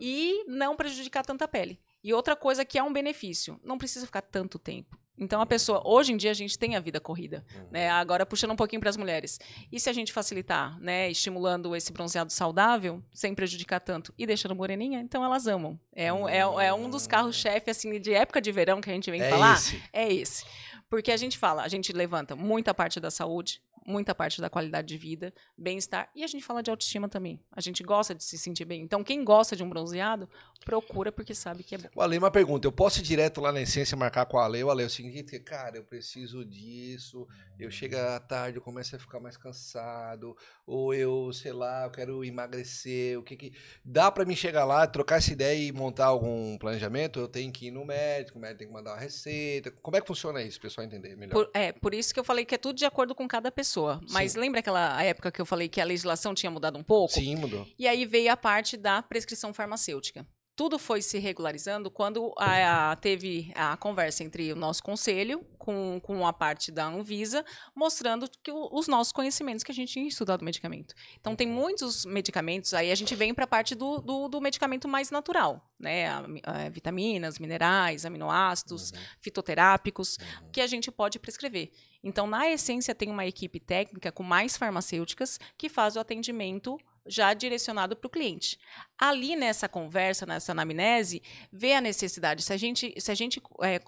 Speaker 3: e não prejudicar tanta pele. E outra coisa que é um benefício, não precisa ficar tanto tempo. Então a pessoa, hoje em dia a gente tem a vida corrida,
Speaker 1: Uhum.
Speaker 3: né? Agora puxando um pouquinho para as mulheres. E se a gente facilitar, né, estimulando esse bronzeado saudável, sem prejudicar tanto e deixando moreninha, então elas amam. É um, é, é um dos carros-chefe assim de época de verão que a gente vem
Speaker 1: É
Speaker 3: falar.
Speaker 1: esse.
Speaker 3: É esse. Porque a gente fala, a gente levanta muita parte da saúde, muita parte da qualidade de vida, bem-estar, e a gente fala de autoestima também. A gente gosta de se sentir bem. Então, quem gosta de um bronzeado, procura porque sabe que é bom.
Speaker 1: O Ale, uma pergunta. Eu posso ir direto lá na essência marcar com o Ale? O Ale é o seguinte, cara, eu preciso disso. Eu chego à tarde, eu começo a ficar mais cansado. Ou eu, sei lá, eu quero emagrecer. O que que... Dá pra mim chegar lá, trocar essa ideia e montar algum planejamento? Eu tenho que ir no médico, o médico tem que mandar uma receita. Como é que funciona isso, pessoal entender melhor?
Speaker 3: Por, é, por isso que eu falei que é tudo de acordo com cada pessoa. Mas
Speaker 1: Sim.
Speaker 3: lembra aquela época que eu falei que a legislação tinha mudado um pouco?
Speaker 1: Sim, mudou.
Speaker 3: E aí veio a parte da prescrição farmacêutica. Tudo foi se regularizando quando a- a- teve a conversa entre o nosso conselho com, com a parte da Anvisa, mostrando que o- os nossos conhecimentos que a gente tinha estudado medicamento. Então, tem muitos medicamentos, aí a gente vem para a parte do, do, do medicamento mais natural, né? A- a- vitaminas, minerais, aminoácidos, fitoterápicos, que a gente pode prescrever. Então, na essência, tem uma equipe técnica com mais farmacêuticas que faz o atendimento já direcionado para o cliente. Ali nessa conversa, nessa anamnese, vê a necessidade. Se a gente, se a gente é, é,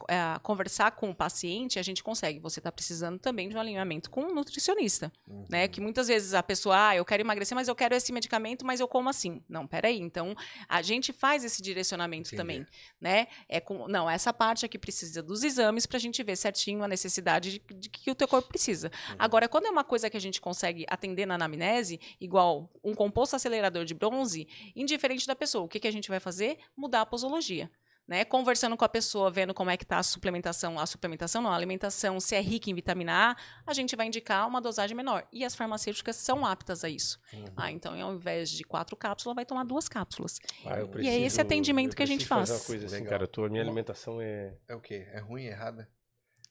Speaker 3: conversar com o paciente, a gente consegue. Você está precisando também de um alinhamento com um nutricionista,
Speaker 1: Uhum.
Speaker 3: né? Que muitas vezes a pessoa, ah, eu quero emagrecer, mas eu quero esse medicamento, mas eu como assim? Não, peraí. Então, a gente faz esse direcionamento
Speaker 1: Entendi.
Speaker 3: também, né? É com, não, essa parte aqui precisa dos exames para a gente ver certinho a necessidade de, de que o teu corpo precisa.
Speaker 1: Uhum.
Speaker 3: Agora, quando é uma coisa que a gente consegue atender na anamnese, igual um composto acelerador de bronze, indiferente da pessoa, o que, que a gente vai fazer? Mudar a posologia. Né? Conversando com a pessoa, vendo como é que está a suplementação, a suplementação não, a alimentação, se é rica em vitamina A, a gente vai indicar uma dosagem menor. E as farmacêuticas são aptas a isso.
Speaker 1: Uhum.
Speaker 3: Ah, então, ao invés de quatro cápsulas, vai tomar duas cápsulas.
Speaker 2: Ah, eu
Speaker 3: E é esse
Speaker 2: preciso-
Speaker 3: atendimento que a gente
Speaker 2: preciso
Speaker 3: faz.
Speaker 2: Uma coisa assim, cara, a minha alimentação é
Speaker 1: É o quê? É ruim, é errada?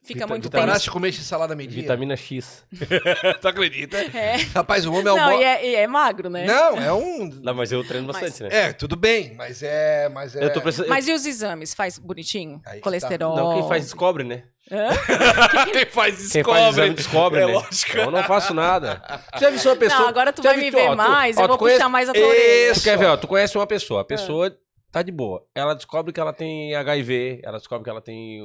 Speaker 3: Fica
Speaker 2: Vita-
Speaker 3: muito
Speaker 2: vitamina-.
Speaker 1: Paraste de comer salada meio-dia?
Speaker 2: vitamina X. [LAUGHS]
Speaker 1: tu acredita?
Speaker 3: É.
Speaker 1: Rapaz, o homem é um...
Speaker 3: Não,
Speaker 1: mo-
Speaker 3: e é, e é magro, né?
Speaker 1: Não, é um...
Speaker 2: Não, mas eu treino
Speaker 3: Mas-
Speaker 2: bastante, né?
Speaker 1: É, tudo bem, mas é... Mas é...
Speaker 2: Eu tô precisando.
Speaker 3: Mas e os exames? Faz bonitinho?
Speaker 1: Aí tá.
Speaker 3: Colesterol?
Speaker 2: Não, quem faz descobre, né?
Speaker 3: Hã? [LAUGHS]
Speaker 1: Quem faz
Speaker 2: Quem faz exame descobre,
Speaker 1: É
Speaker 2: né?
Speaker 1: lógico.
Speaker 2: Eu não faço nada. Tu [LAUGHS] já viu uma pessoa.
Speaker 3: Não, agora tu
Speaker 2: já
Speaker 3: vai me ver
Speaker 2: ó,
Speaker 3: mais,
Speaker 2: ó,
Speaker 3: eu vou
Speaker 2: conhece-
Speaker 3: puxar mais a tua orelha.
Speaker 2: Tu quer ver, ó, tu conhece uma pessoa, a pessoa tá de boa. Ela descobre que ela tem HIV, ela descobre que ela tem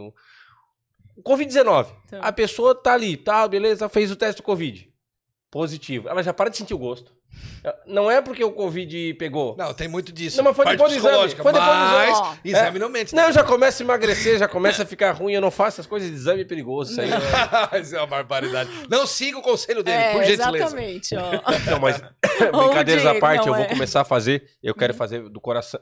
Speaker 2: Covid-19.
Speaker 3: Tá.
Speaker 2: A pessoa tá ali, tá, beleza, fez o teste do Covid. Positivo. Ela já para de sentir o gosto. Não é porque o Covid pegou.
Speaker 1: Não, tem muito disso.
Speaker 2: Não, mas foi
Speaker 1: Parte
Speaker 2: depois do exame, foi depois do
Speaker 1: mas
Speaker 3: exame. Ó.
Speaker 1: exame não mente.
Speaker 2: Não, eu já começa a emagrecer, já começa a ficar ruim. Eu não faço essas coisas de exame é perigoso. Isso aí é... [LAUGHS]
Speaker 1: Isso é uma barbaridade. Não siga o conselho dele,
Speaker 3: É,
Speaker 1: por gentileza.
Speaker 3: exatamente, ó.
Speaker 2: Não, mas [LAUGHS] brincadeiras à parte, eu vou
Speaker 3: é.
Speaker 2: começar a fazer. Eu quero fazer do coração.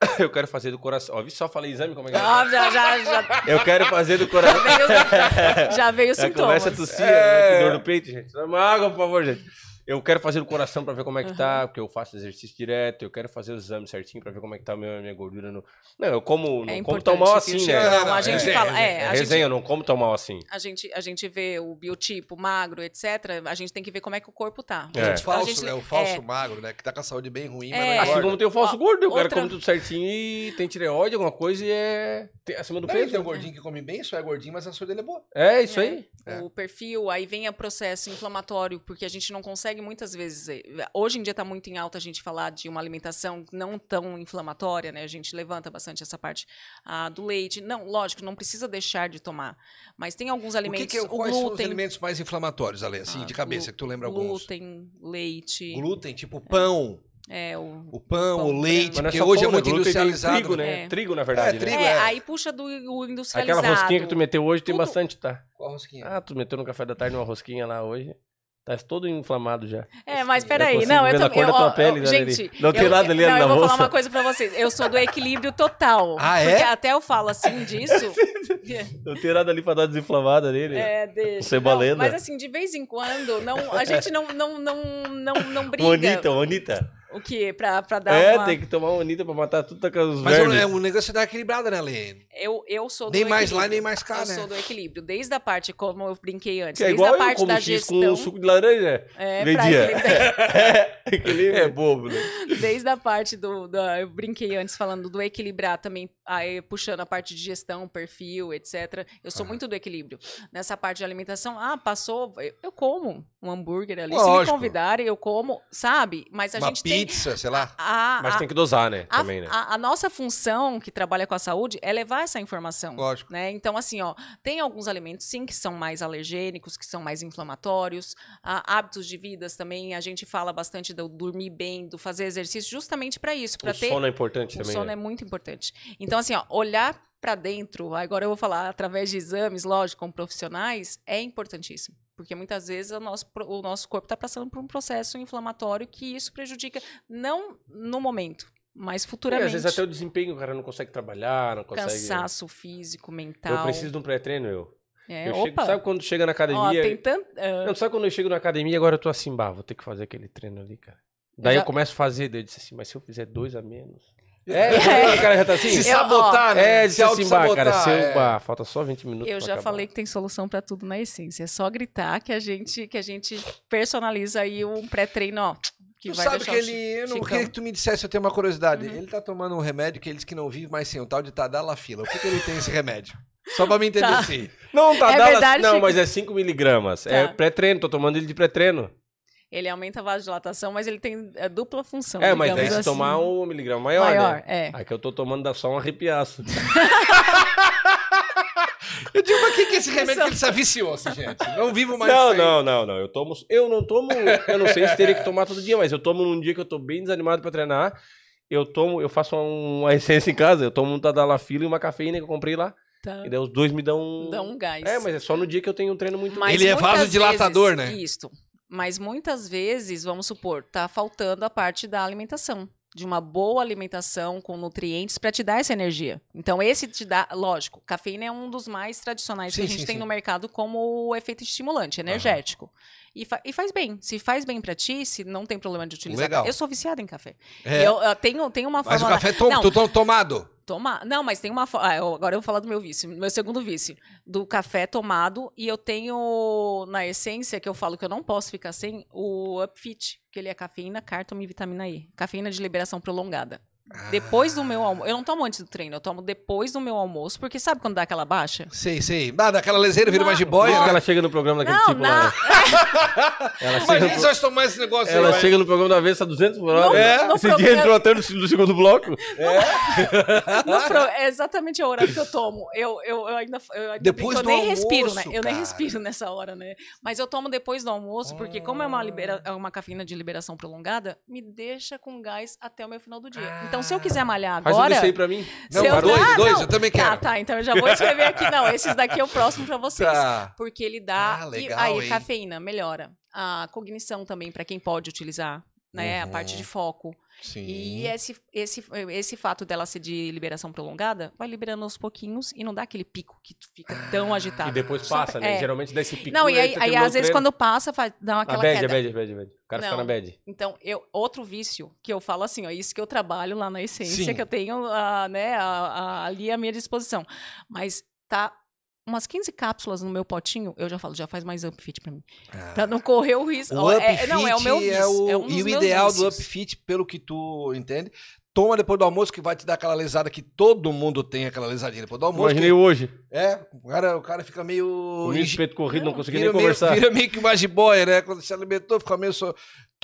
Speaker 2: [COUGHS] eu quero fazer do coração. Ó, vi só falei exame, como é que é?
Speaker 3: Ah, já, já, já
Speaker 2: Eu quero fazer do coração.
Speaker 3: veio, já veio os
Speaker 2: Já [LAUGHS] começa a tossir,
Speaker 1: É.
Speaker 2: né? Dor no peito, gente. Uma água, por favor, gente. Eu quero fazer do coração pra ver como é que tá, porque eu faço exercício direto. Eu quero fazer os exames certinho pra ver como é que tá a minha, minha gordura no. Não, eu como, não
Speaker 3: É
Speaker 2: como tão mal assim, né?
Speaker 1: Não,
Speaker 3: Não,
Speaker 1: não,
Speaker 3: a gente
Speaker 1: resenha,
Speaker 3: fala, é,
Speaker 2: É
Speaker 3: a
Speaker 2: resenha,
Speaker 3: gente,
Speaker 2: eu não como tão mal assim.
Speaker 3: a gente, a gente vê o biotipo magro, etc. A gente tem que ver como é que o corpo tá.
Speaker 2: É.
Speaker 1: Gente, falso,
Speaker 3: A gente-
Speaker 1: né? O falso
Speaker 3: é.
Speaker 1: magro, né? Que tá com a saúde bem ruim, mas
Speaker 3: É.
Speaker 1: não
Speaker 2: Assim como tem o falso
Speaker 3: Ó,
Speaker 2: gordo, o cara come tudo certinho e tem tireoide, alguma coisa e é tem- acima do
Speaker 1: Não,
Speaker 2: peso.
Speaker 1: tem um
Speaker 2: né?
Speaker 1: gordinho que come bem, só é gordinho, mas a saúde dele é boa.
Speaker 2: É, isso
Speaker 3: É.
Speaker 2: aí.
Speaker 1: É.
Speaker 3: O perfil, aí vem o processo inflamatório, porque a gente não consegue muitas vezes. eh, Hoje em dia está muito em alta a gente falar de uma alimentação não tão inflamatória, né? A gente levanta bastante essa parte ah, do leite. Não, lógico, não precisa deixar de tomar. Mas tem alguns
Speaker 1: O
Speaker 3: alimentos.
Speaker 1: que que é,
Speaker 3: o
Speaker 1: quais são os
Speaker 3: glúten,
Speaker 1: alimentos mais inflamatórios, Ale? Assim,
Speaker 3: Ah,
Speaker 1: de cabeça, que tu lembra alguns.
Speaker 3: glúten, leite.
Speaker 1: Glúten, tipo pão.
Speaker 3: É, o,
Speaker 1: O pão,
Speaker 3: Pão
Speaker 1: o leite,
Speaker 2: é
Speaker 1: porque hoje
Speaker 2: pão,
Speaker 1: é
Speaker 2: né?
Speaker 1: muito
Speaker 2: Glúten tem
Speaker 1: industrializado.
Speaker 2: Trigo, né?
Speaker 3: É.
Speaker 2: Trigo, na verdade,
Speaker 1: É,
Speaker 2: né?
Speaker 1: trigo.
Speaker 3: é,
Speaker 1: é.
Speaker 3: aí puxa do o industrializado.
Speaker 2: Aquela rosquinha que tu meteu hoje tem
Speaker 3: Tudo-
Speaker 2: bastante, tá?
Speaker 1: Qual rosquinha?
Speaker 2: Ah, tu meteu no café da tarde uma rosquinha lá hoje. Tá todo inflamado já.
Speaker 3: É, mas
Speaker 2: Eu
Speaker 3: peraí, não, eu também. eu-
Speaker 2: tua
Speaker 3: ó,
Speaker 2: pele,
Speaker 3: gente?
Speaker 2: Não tem
Speaker 3: eu-
Speaker 2: nada ali
Speaker 3: não,
Speaker 2: na
Speaker 3: eu vou falar
Speaker 2: bolsa.
Speaker 3: uma coisa pra vocês. Eu sou do equilíbrio total. [LAUGHS]
Speaker 1: Ah, é?
Speaker 3: Porque até eu falo assim disso. [LAUGHS]
Speaker 2: Não tem nada ali pra dar desinflamada nele.
Speaker 3: É, deixa.
Speaker 2: Cebolena.
Speaker 3: Não, mas assim, de vez em quando, não, a gente não, não, não, não, não [LAUGHS] briga.
Speaker 2: Bonita, bonita.
Speaker 3: O quê? Pra, pra dar
Speaker 2: É,
Speaker 3: uma...
Speaker 2: tem que tomar uma bonita pra matar tudo com os
Speaker 1: Mas o,
Speaker 2: vermes.
Speaker 1: é, o negócio é dar equilibrada, né, Lê?
Speaker 3: Eu, eu sou do
Speaker 1: Nem mais lá, nem mais cá,
Speaker 3: Eu
Speaker 1: né?
Speaker 3: sou do equilíbrio. Desde a parte, como eu brinquei antes,
Speaker 2: Que é
Speaker 3: desde
Speaker 2: igual
Speaker 3: a
Speaker 2: eu
Speaker 3: parte
Speaker 2: como
Speaker 3: da
Speaker 2: X
Speaker 3: gestão.
Speaker 2: com suco de laranja.
Speaker 3: É, pra [LAUGHS]
Speaker 2: é, equilíbrio.
Speaker 1: É bobo, né?
Speaker 3: Desde a parte do, da- Eu brinquei antes falando do equilibrar também, aí puxando a parte de gestão, perfil, etc. Eu sou
Speaker 1: Aham.
Speaker 3: muito do equilíbrio. Nessa parte de alimentação, ah, passou, eu, eu como um hambúrguer ali. Se me
Speaker 1: Lógico.
Speaker 3: convidarem, eu como, sabe? Mas a
Speaker 1: Uma
Speaker 3: gente tem.
Speaker 1: Pizza, sei lá.
Speaker 3: A,
Speaker 2: Mas
Speaker 3: a-
Speaker 2: tem que dosar, né?
Speaker 3: a,
Speaker 2: Também, né?
Speaker 3: a- a nossa função que trabalha com a saúde é levar essa informação.
Speaker 1: Lógico.
Speaker 3: Né? Então, assim, ó, tem alguns alimentos, sim, que são mais alergênicos, que são mais inflamatórios. Ah, hábitos de vidas também, a gente fala bastante do dormir bem, do fazer exercício, justamente para isso, para
Speaker 2: O
Speaker 3: ter.
Speaker 2: sono é importante
Speaker 3: o
Speaker 2: também.
Speaker 3: sono
Speaker 2: né?
Speaker 3: é muito importante. Então, assim, ó, olhar para dentro, agora eu vou falar através de exames, lógico, com profissionais, é importantíssimo. Porque muitas vezes o nosso, o nosso corpo está passando por um processo inflamatório que isso prejudica, não no momento, mas
Speaker 2: E,
Speaker 3: futuramente.
Speaker 2: às vezes até o desempenho, o cara não consegue trabalhar, não consegue.
Speaker 3: Cansaço físico, mental.
Speaker 2: Eu preciso de um pré-treino, eu.
Speaker 3: É,
Speaker 2: eu chego, sabe quando chega na
Speaker 3: Ó,
Speaker 2: academia?
Speaker 3: tem tanto. ah,
Speaker 2: Não, sabe quando eu chego na academia agora eu tô assim, bah, vou ter que fazer aquele treino ali, cara. Daí eu,
Speaker 3: já-
Speaker 2: começo a fazer, daí eu disse assim, mas se eu fizer dois a menos. É, o cara já tá assim.
Speaker 1: Se
Speaker 3: Eu-
Speaker 1: sabotar, né?
Speaker 2: É, disse assim, bah, cara, se eu,
Speaker 1: é.
Speaker 2: bah, falta só 20 minutos.
Speaker 3: Eu já
Speaker 2: acabar.
Speaker 3: falei que tem solução para tudo na essência. É só gritar que a gente que a gente personaliza aí um pré-treino, ó, que
Speaker 1: Tu
Speaker 3: vai
Speaker 1: sabe que ele. Eu não queria que tu me dissesse, eu tenho uma curiosidade.
Speaker 3: Uhum.
Speaker 1: Ele tá tomando um remédio que eles que não vivem mais sem o tal de Tadalafila. O que, que ele tem esse remédio? Só pra me entender
Speaker 3: Tá.
Speaker 1: assim.
Speaker 2: Não, tá
Speaker 3: É verdade,
Speaker 2: Não,
Speaker 3: Chico.
Speaker 2: mas é 5 miligramas. É
Speaker 3: Tá.
Speaker 2: pré-treino, tô tomando ele de pré-treino.
Speaker 3: Ele aumenta a vasodilatação, mas ele tem é, dupla função.
Speaker 2: É, mas daí se
Speaker 3: assim.
Speaker 2: tomar um miligrama maior,
Speaker 3: maior,
Speaker 2: né?
Speaker 3: é.
Speaker 2: Aqui eu tô tomando dá só um arrepiaço. [LAUGHS]
Speaker 1: Eu digo, mas o que, que é esse remédio que ele se aviciou-se, gente? Não vivo mais
Speaker 2: Não, não, não, não. Eu tomo. Eu não tomo. Eu não sei se teria que tomar todo dia, mas eu tomo num dia que eu tô bem desanimado pra treinar. Eu tomo, eu faço uma essência em casa, eu tomo um Tadalafila e uma cafeína que eu comprei lá.
Speaker 3: Tá.
Speaker 2: E daí os dois me dão.
Speaker 3: Dá um gás.
Speaker 2: É, mas é só no dia que eu tenho um treino muito.
Speaker 3: Mas
Speaker 1: Ele é vasodilatador,
Speaker 3: vezes-
Speaker 1: né?
Speaker 3: Isso. Mas muitas vezes, vamos supor, tá faltando a parte da alimentação. De uma boa alimentação com nutrientes para te dar essa energia. Então, esse te dá, lógico, cafeína é um dos mais tradicionais
Speaker 1: Sim,
Speaker 3: que a gente
Speaker 1: sim,
Speaker 3: tem
Speaker 1: sim.
Speaker 3: no mercado como efeito estimulante, energético. E, fa- e faz bem. Se faz bem para ti, se não tem problema de utilizar.
Speaker 1: Legal.
Speaker 3: Eu sou viciada em café.
Speaker 1: É,
Speaker 3: Eu, eu tenho, tenho uma
Speaker 1: mas o
Speaker 3: forma.
Speaker 1: café tom,
Speaker 3: Não.
Speaker 1: tu tom- tomado.
Speaker 3: Tomar. Não, mas tem uma. Ah, eu- agora eu vou falar do meu vício, meu segundo vício. Do café tomado. E eu tenho, na essência, que eu falo que eu não posso ficar sem, o Upfit, que ele é cafeína, cártamo e vitamina E. Cafeína de liberação prolongada. Depois do meu almoço. Eu não tomo antes do treino, eu tomo depois do meu almoço, porque sabe quando dá aquela baixa?
Speaker 1: Sei, sei. Ah, daquela leseira vira
Speaker 3: Não,
Speaker 1: uma
Speaker 2: Por
Speaker 1: jiboia. né?
Speaker 2: ela chega no programa daquele
Speaker 3: não,
Speaker 2: tipo lá.
Speaker 3: na,
Speaker 2: né? [LAUGHS] Ela chega,
Speaker 1: Imagina
Speaker 2: no,
Speaker 1: se nós tomar esse negócio
Speaker 2: ela
Speaker 1: aí.
Speaker 2: chega no programa da vez a 200 por hora.
Speaker 3: No-
Speaker 2: É,
Speaker 3: no
Speaker 2: Esse dia
Speaker 3: programa-
Speaker 2: entrou até no, no segundo bloco.
Speaker 3: no [LAUGHS] pro- é exatamente a hora que eu tomo. Eu, eu, eu ainda, eu ainda
Speaker 1: Depois
Speaker 3: eu
Speaker 1: do
Speaker 3: nem respiro, né?
Speaker 1: almoço,
Speaker 3: Eu nem
Speaker 1: cara.
Speaker 3: respiro nessa hora, né? Mas eu tomo depois do almoço, porque como é uma, libera, é uma cafeína de liberação prolongada, me deixa com gás até o meu final do dia. Então, se eu quiser malhar
Speaker 2: Faz um
Speaker 3: agora.
Speaker 2: desse aí pra mim.
Speaker 1: Não,
Speaker 3: eu-
Speaker 1: dois,
Speaker 3: Ah,
Speaker 1: dois,
Speaker 3: não.
Speaker 1: eu também
Speaker 3: Tá,
Speaker 1: quero.
Speaker 3: tá. Então eu já vou escrever aqui. Não, esses daqui é o próximo pra vocês.
Speaker 1: Tá.
Speaker 3: Porque ele dá.
Speaker 1: Ah,
Speaker 3: e
Speaker 1: legal,
Speaker 3: aí,
Speaker 1: hein?
Speaker 3: cafeína melhora. A cognição também, pra quem pode utilizar. Né, a parte
Speaker 1: Uhum.
Speaker 3: de foco.
Speaker 1: Sim.
Speaker 3: E esse, esse, esse fato dela ser de liberação prolongada vai liberando aos pouquinhos e não dá aquele pico que fica tão agitado.
Speaker 2: E depois passa, né?
Speaker 3: é.
Speaker 2: Geralmente dá esse pico.
Speaker 3: Não, e aí, aí às vezes
Speaker 2: treino.
Speaker 3: quando passa, faz, dá
Speaker 2: A
Speaker 3: aquela
Speaker 2: bad, a
Speaker 3: queda.
Speaker 2: bad, a bad, a bad. O cara fica
Speaker 3: Não.
Speaker 2: na bad.
Speaker 3: Então, eu, outro vício que eu falo assim, ó, isso que eu trabalho lá na essência,
Speaker 1: Sim.
Speaker 3: que eu tenho ah, né, a- a- ali à minha disposição. Mas tá umas 15 cápsulas no meu potinho, eu já falo, já faz mais upfit pra mim.
Speaker 1: Ah.
Speaker 3: Pra não correr o risco.
Speaker 1: O
Speaker 3: é, não, é o meu vício.
Speaker 1: é o-
Speaker 3: é um
Speaker 1: e o ideal do
Speaker 3: vícios.
Speaker 1: Upfit, pelo que tu entende, toma depois do almoço que vai te dar aquela lesada que todo mundo tem aquela lesadinha depois do almoço.
Speaker 2: Imaginei
Speaker 1: que-
Speaker 2: hoje.
Speaker 1: É, o cara, o cara fica meio...
Speaker 2: O Nilson Peito corrido, não consegui
Speaker 1: vira
Speaker 2: nem
Speaker 1: meio,
Speaker 2: conversar.
Speaker 1: Vira meio que uma jiboia, né? Quando se alimentou, fica meio... So...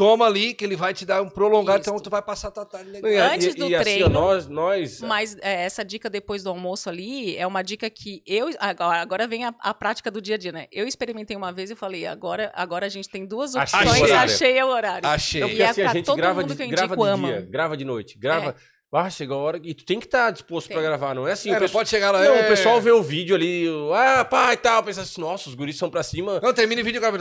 Speaker 1: Toma ali, que ele vai te dar um prolongado,
Speaker 3: Isso.
Speaker 1: então tu vai passar tarde legal.
Speaker 3: Antes
Speaker 2: e-
Speaker 3: do
Speaker 2: e assim,
Speaker 3: treino,
Speaker 2: nós, nós
Speaker 3: Mas é, essa dica depois do almoço ali é uma dica que eu. Agora, agora vem a, a prática do dia a dia, né? Eu experimentei uma vez e falei, agora, agora a gente tem duas
Speaker 2: Achei
Speaker 3: opções,
Speaker 1: o horário.
Speaker 3: achei o horário.
Speaker 1: Achei.
Speaker 2: Não,
Speaker 3: E é
Speaker 2: assim, a
Speaker 3: pra
Speaker 2: gente
Speaker 3: todo
Speaker 2: grava,
Speaker 3: mundo
Speaker 2: de, grava de
Speaker 3: ama.
Speaker 2: dia, grava de noite, grava. Ah, chega a hora e tu tem que estar disposto pra
Speaker 3: Tem.
Speaker 2: gravar, não é assim?
Speaker 1: É,
Speaker 2: o pessoal,
Speaker 1: pode chegar lá...
Speaker 2: não,
Speaker 1: é...
Speaker 2: o pessoal vê o vídeo ali, o, ah, pá e tal, pensa assim, nossa, os guris são pra cima.
Speaker 1: Não, termina o vídeo, cara.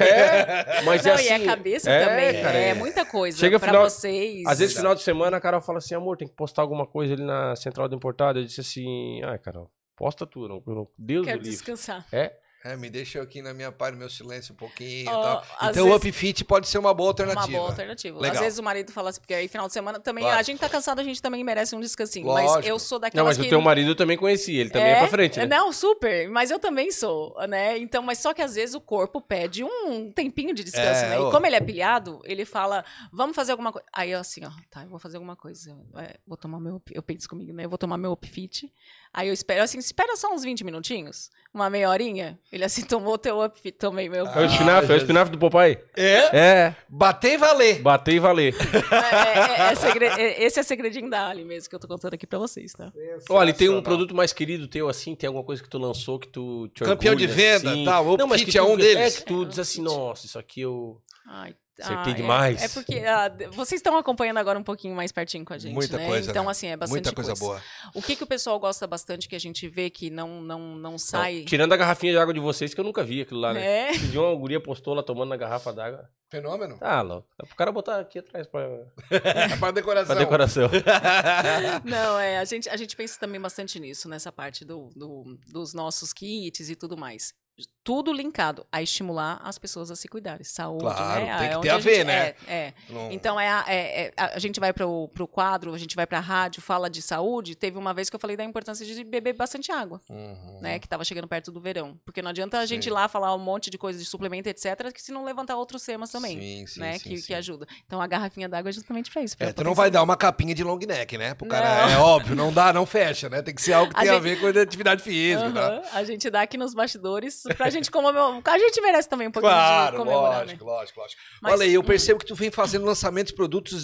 Speaker 2: É, [LAUGHS] mas
Speaker 3: Não,
Speaker 2: é assim.
Speaker 3: e a cabeça
Speaker 2: é,
Speaker 3: também.
Speaker 2: cara,
Speaker 3: é,
Speaker 2: é.
Speaker 3: muita coisa
Speaker 2: Chega
Speaker 3: pra
Speaker 2: final-
Speaker 3: vocês.
Speaker 2: Às vezes, final de semana, a Carol fala assim, amor, tem que postar alguma coisa ali na central do importado. Eu disse assim, ai, Carol, posta tudo, não, não- Deus
Speaker 3: Quero
Speaker 2: do livre.
Speaker 3: descansar.
Speaker 2: É.
Speaker 1: É, me deixa aqui na minha no meu silêncio um pouquinho e tal. Então o UpFit pode ser uma boa alternativa.
Speaker 3: Uma boa alternativa.
Speaker 1: Legal.
Speaker 3: Às vezes o marido fala assim, porque aí final de semana também,
Speaker 1: Claro.
Speaker 3: a gente tá cansado, a gente também merece um descansinho. Mas
Speaker 1: Lógico.
Speaker 3: eu sou daquelas
Speaker 2: Não, mas
Speaker 3: que...
Speaker 2: o teu marido eu também conheci, ele também é, pra frente, né?
Speaker 3: Não, super, mas eu também sou, né? Então, mas só que às vezes o corpo pede um tempinho de descanso,
Speaker 1: É,
Speaker 3: né?
Speaker 1: ô.
Speaker 3: E como ele é pilhado, ele fala, vamos fazer alguma coisa. Aí eu assim, ó, tá, eu vou fazer alguma coisa. É, vou tomar meu, eu penso comigo, né? Eu vou tomar meu Upfit. Aí eu espero, assim, espera só uns 20 minutinhos, uma meia horinha. Ele assim, [LAUGHS] tomou teu Upfit, tomei meu
Speaker 2: É o espinafre, é o espinafre do papai.
Speaker 1: É?
Speaker 2: É,
Speaker 1: Bater e valer.
Speaker 2: bater e valer. [LAUGHS]
Speaker 3: É, é, é segre- é- esse é segredinho da Ali mesmo que eu tô contando aqui pra vocês, tá?
Speaker 2: Olha, tem um produto mais querido teu, assim? Tem alguma coisa que tu lançou que tu te
Speaker 1: Campeão de
Speaker 2: orgulha,
Speaker 1: venda,
Speaker 2: assim?
Speaker 1: tá, o
Speaker 2: Não, mas que
Speaker 1: é um deles.
Speaker 2: É que tu diz assim, nossa, isso aqui eu...
Speaker 3: Ai,
Speaker 2: Acertei
Speaker 3: é-
Speaker 2: demais.
Speaker 3: É, porque ah, vocês estão acompanhando agora um pouquinho mais pertinho com a gente,
Speaker 1: Muita
Speaker 3: né?
Speaker 1: coisa,
Speaker 3: Então,
Speaker 1: né?
Speaker 3: assim, é bastante
Speaker 1: Muita coisa, boa.
Speaker 3: O que, que o pessoal gosta bastante que a gente vê que não, não, não sai...
Speaker 2: Não, tirando a garrafinha de água de vocês, que eu nunca vi aquilo lá, né?
Speaker 3: É.
Speaker 2: Uma guria postou lá tomando na garrafa d'água.
Speaker 1: Fenômeno.
Speaker 2: Tá, louco. É pro cara botar aqui atrás pra, [LAUGHS]
Speaker 1: Para decoração.
Speaker 2: pra decoração. [LAUGHS]
Speaker 3: Não, é, a gente, a gente pensa também bastante nisso, nessa parte do, do- dos nossos kits e tudo mais. Tudo linkado a estimular as pessoas a se cuidarem. Saúde,
Speaker 1: Claro,
Speaker 3: né?
Speaker 1: tem que
Speaker 3: É
Speaker 1: ter a ver,
Speaker 3: gente-
Speaker 1: né?
Speaker 3: É, é.
Speaker 1: Não-
Speaker 3: Então, é a, é- é- a gente vai para o quadro, a gente vai para a rádio, fala de saúde. Teve uma vez que eu falei da importância de beber bastante água,
Speaker 1: Uhum.
Speaker 3: né? Que estava chegando perto do verão. Porque não adianta a gente
Speaker 1: Sim.
Speaker 3: ir lá falar um monte de coisa de suplemento, etc., que se não levantar outros temas também,
Speaker 1: Sim, sim,
Speaker 3: né?
Speaker 1: sim,
Speaker 3: que, que ajuda. Então, a garrafinha d'água é justamente para isso. pra
Speaker 1: É, tu não vai dar uma capinha de long neck, né? Pro cara,
Speaker 3: Não.
Speaker 1: é óbvio, não dá, não fecha, né? Tem que ser algo que [LAUGHS]
Speaker 3: A
Speaker 1: tenha a
Speaker 3: gente-
Speaker 1: ver com a atividade física, tá?
Speaker 3: Aham, A gente dá aqui nos bastidores pra [LAUGHS] gente comemorar. A gente merece também um pouquinho de
Speaker 1: Claro,
Speaker 3: comemorar,
Speaker 1: lógico,
Speaker 3: né?
Speaker 1: lógico, lógico.
Speaker 3: Mas-
Speaker 1: Olha aí, eu
Speaker 3: hum.
Speaker 1: percebo que tu vem fazendo lançamentos de produtos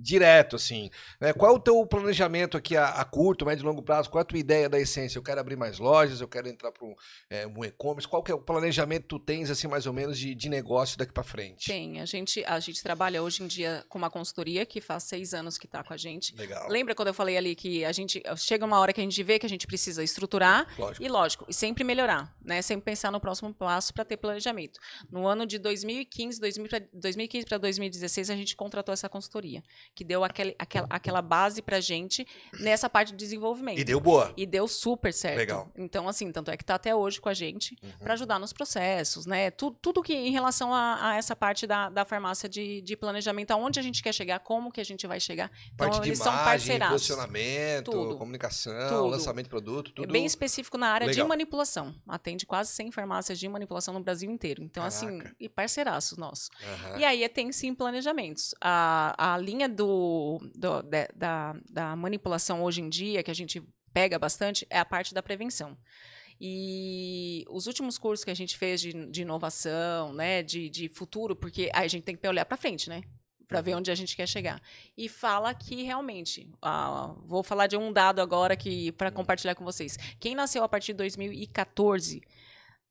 Speaker 1: direto, assim. né? Qual é o teu planejamento aqui a, a curto, médio e longo prazo? Qual é a tua ideia da essência? Eu quero abrir mais lojas, eu quero entrar para um, é, um e-commerce. Qual que é o planejamento que tu tens, assim, mais ou menos, de, de negócio daqui para frente?
Speaker 3: Tem, a gente, a gente trabalha hoje em dia com uma consultoria que faz seis anos que está com a gente.
Speaker 1: Legal.
Speaker 3: Lembra quando eu falei ali que a gente chega uma hora que a gente vê que a gente precisa estruturar
Speaker 1: Lógico.
Speaker 3: e lógico, e sempre melhorar, né? Sempre pensar no próximo passo para ter planejamento. No ano de 2015, 2000 pra- 2015 para 2016, a gente contratou essa consultoria, que deu aquele, aquela, aquela base para gente nessa parte de desenvolvimento.
Speaker 1: E deu boa.
Speaker 3: E deu super certo.
Speaker 1: Legal.
Speaker 3: Então, assim, tanto é que tá até hoje com a gente
Speaker 1: Uhum.
Speaker 3: para ajudar nos processos, né? Tudo, tudo que em relação a, a essa parte da, da farmácia de, de planejamento, aonde a gente quer chegar, como que a gente vai chegar. Então,
Speaker 1: Parte de
Speaker 3: eles são
Speaker 1: imagem,
Speaker 3: parceiraços.
Speaker 1: posicionamento,
Speaker 3: Tudo.
Speaker 1: comunicação,
Speaker 3: Tudo.
Speaker 1: lançamento de produto,
Speaker 3: É
Speaker 1: tudo.
Speaker 3: bem específico na área
Speaker 1: Legal.
Speaker 3: de manipulação. Atende quase 100 farmácias de manipulação no Brasil inteiro. Então, assim,
Speaker 1: Caraca.
Speaker 3: e parceiraços nossos.
Speaker 1: Aham.
Speaker 3: E aí tem sim planejamentos. A, a linha do, do- da- da, da manipulação hoje em dia, que a gente pega bastante, é a parte da prevenção. E os últimos cursos que a gente fez de, de inovação, né, de, de futuro, porque a gente tem que olhar para frente, né? Para ver onde a gente quer chegar. E fala que realmente, ah, vou falar de um dado agora que para compartilhar com vocês. Quem nasceu a partir de 2014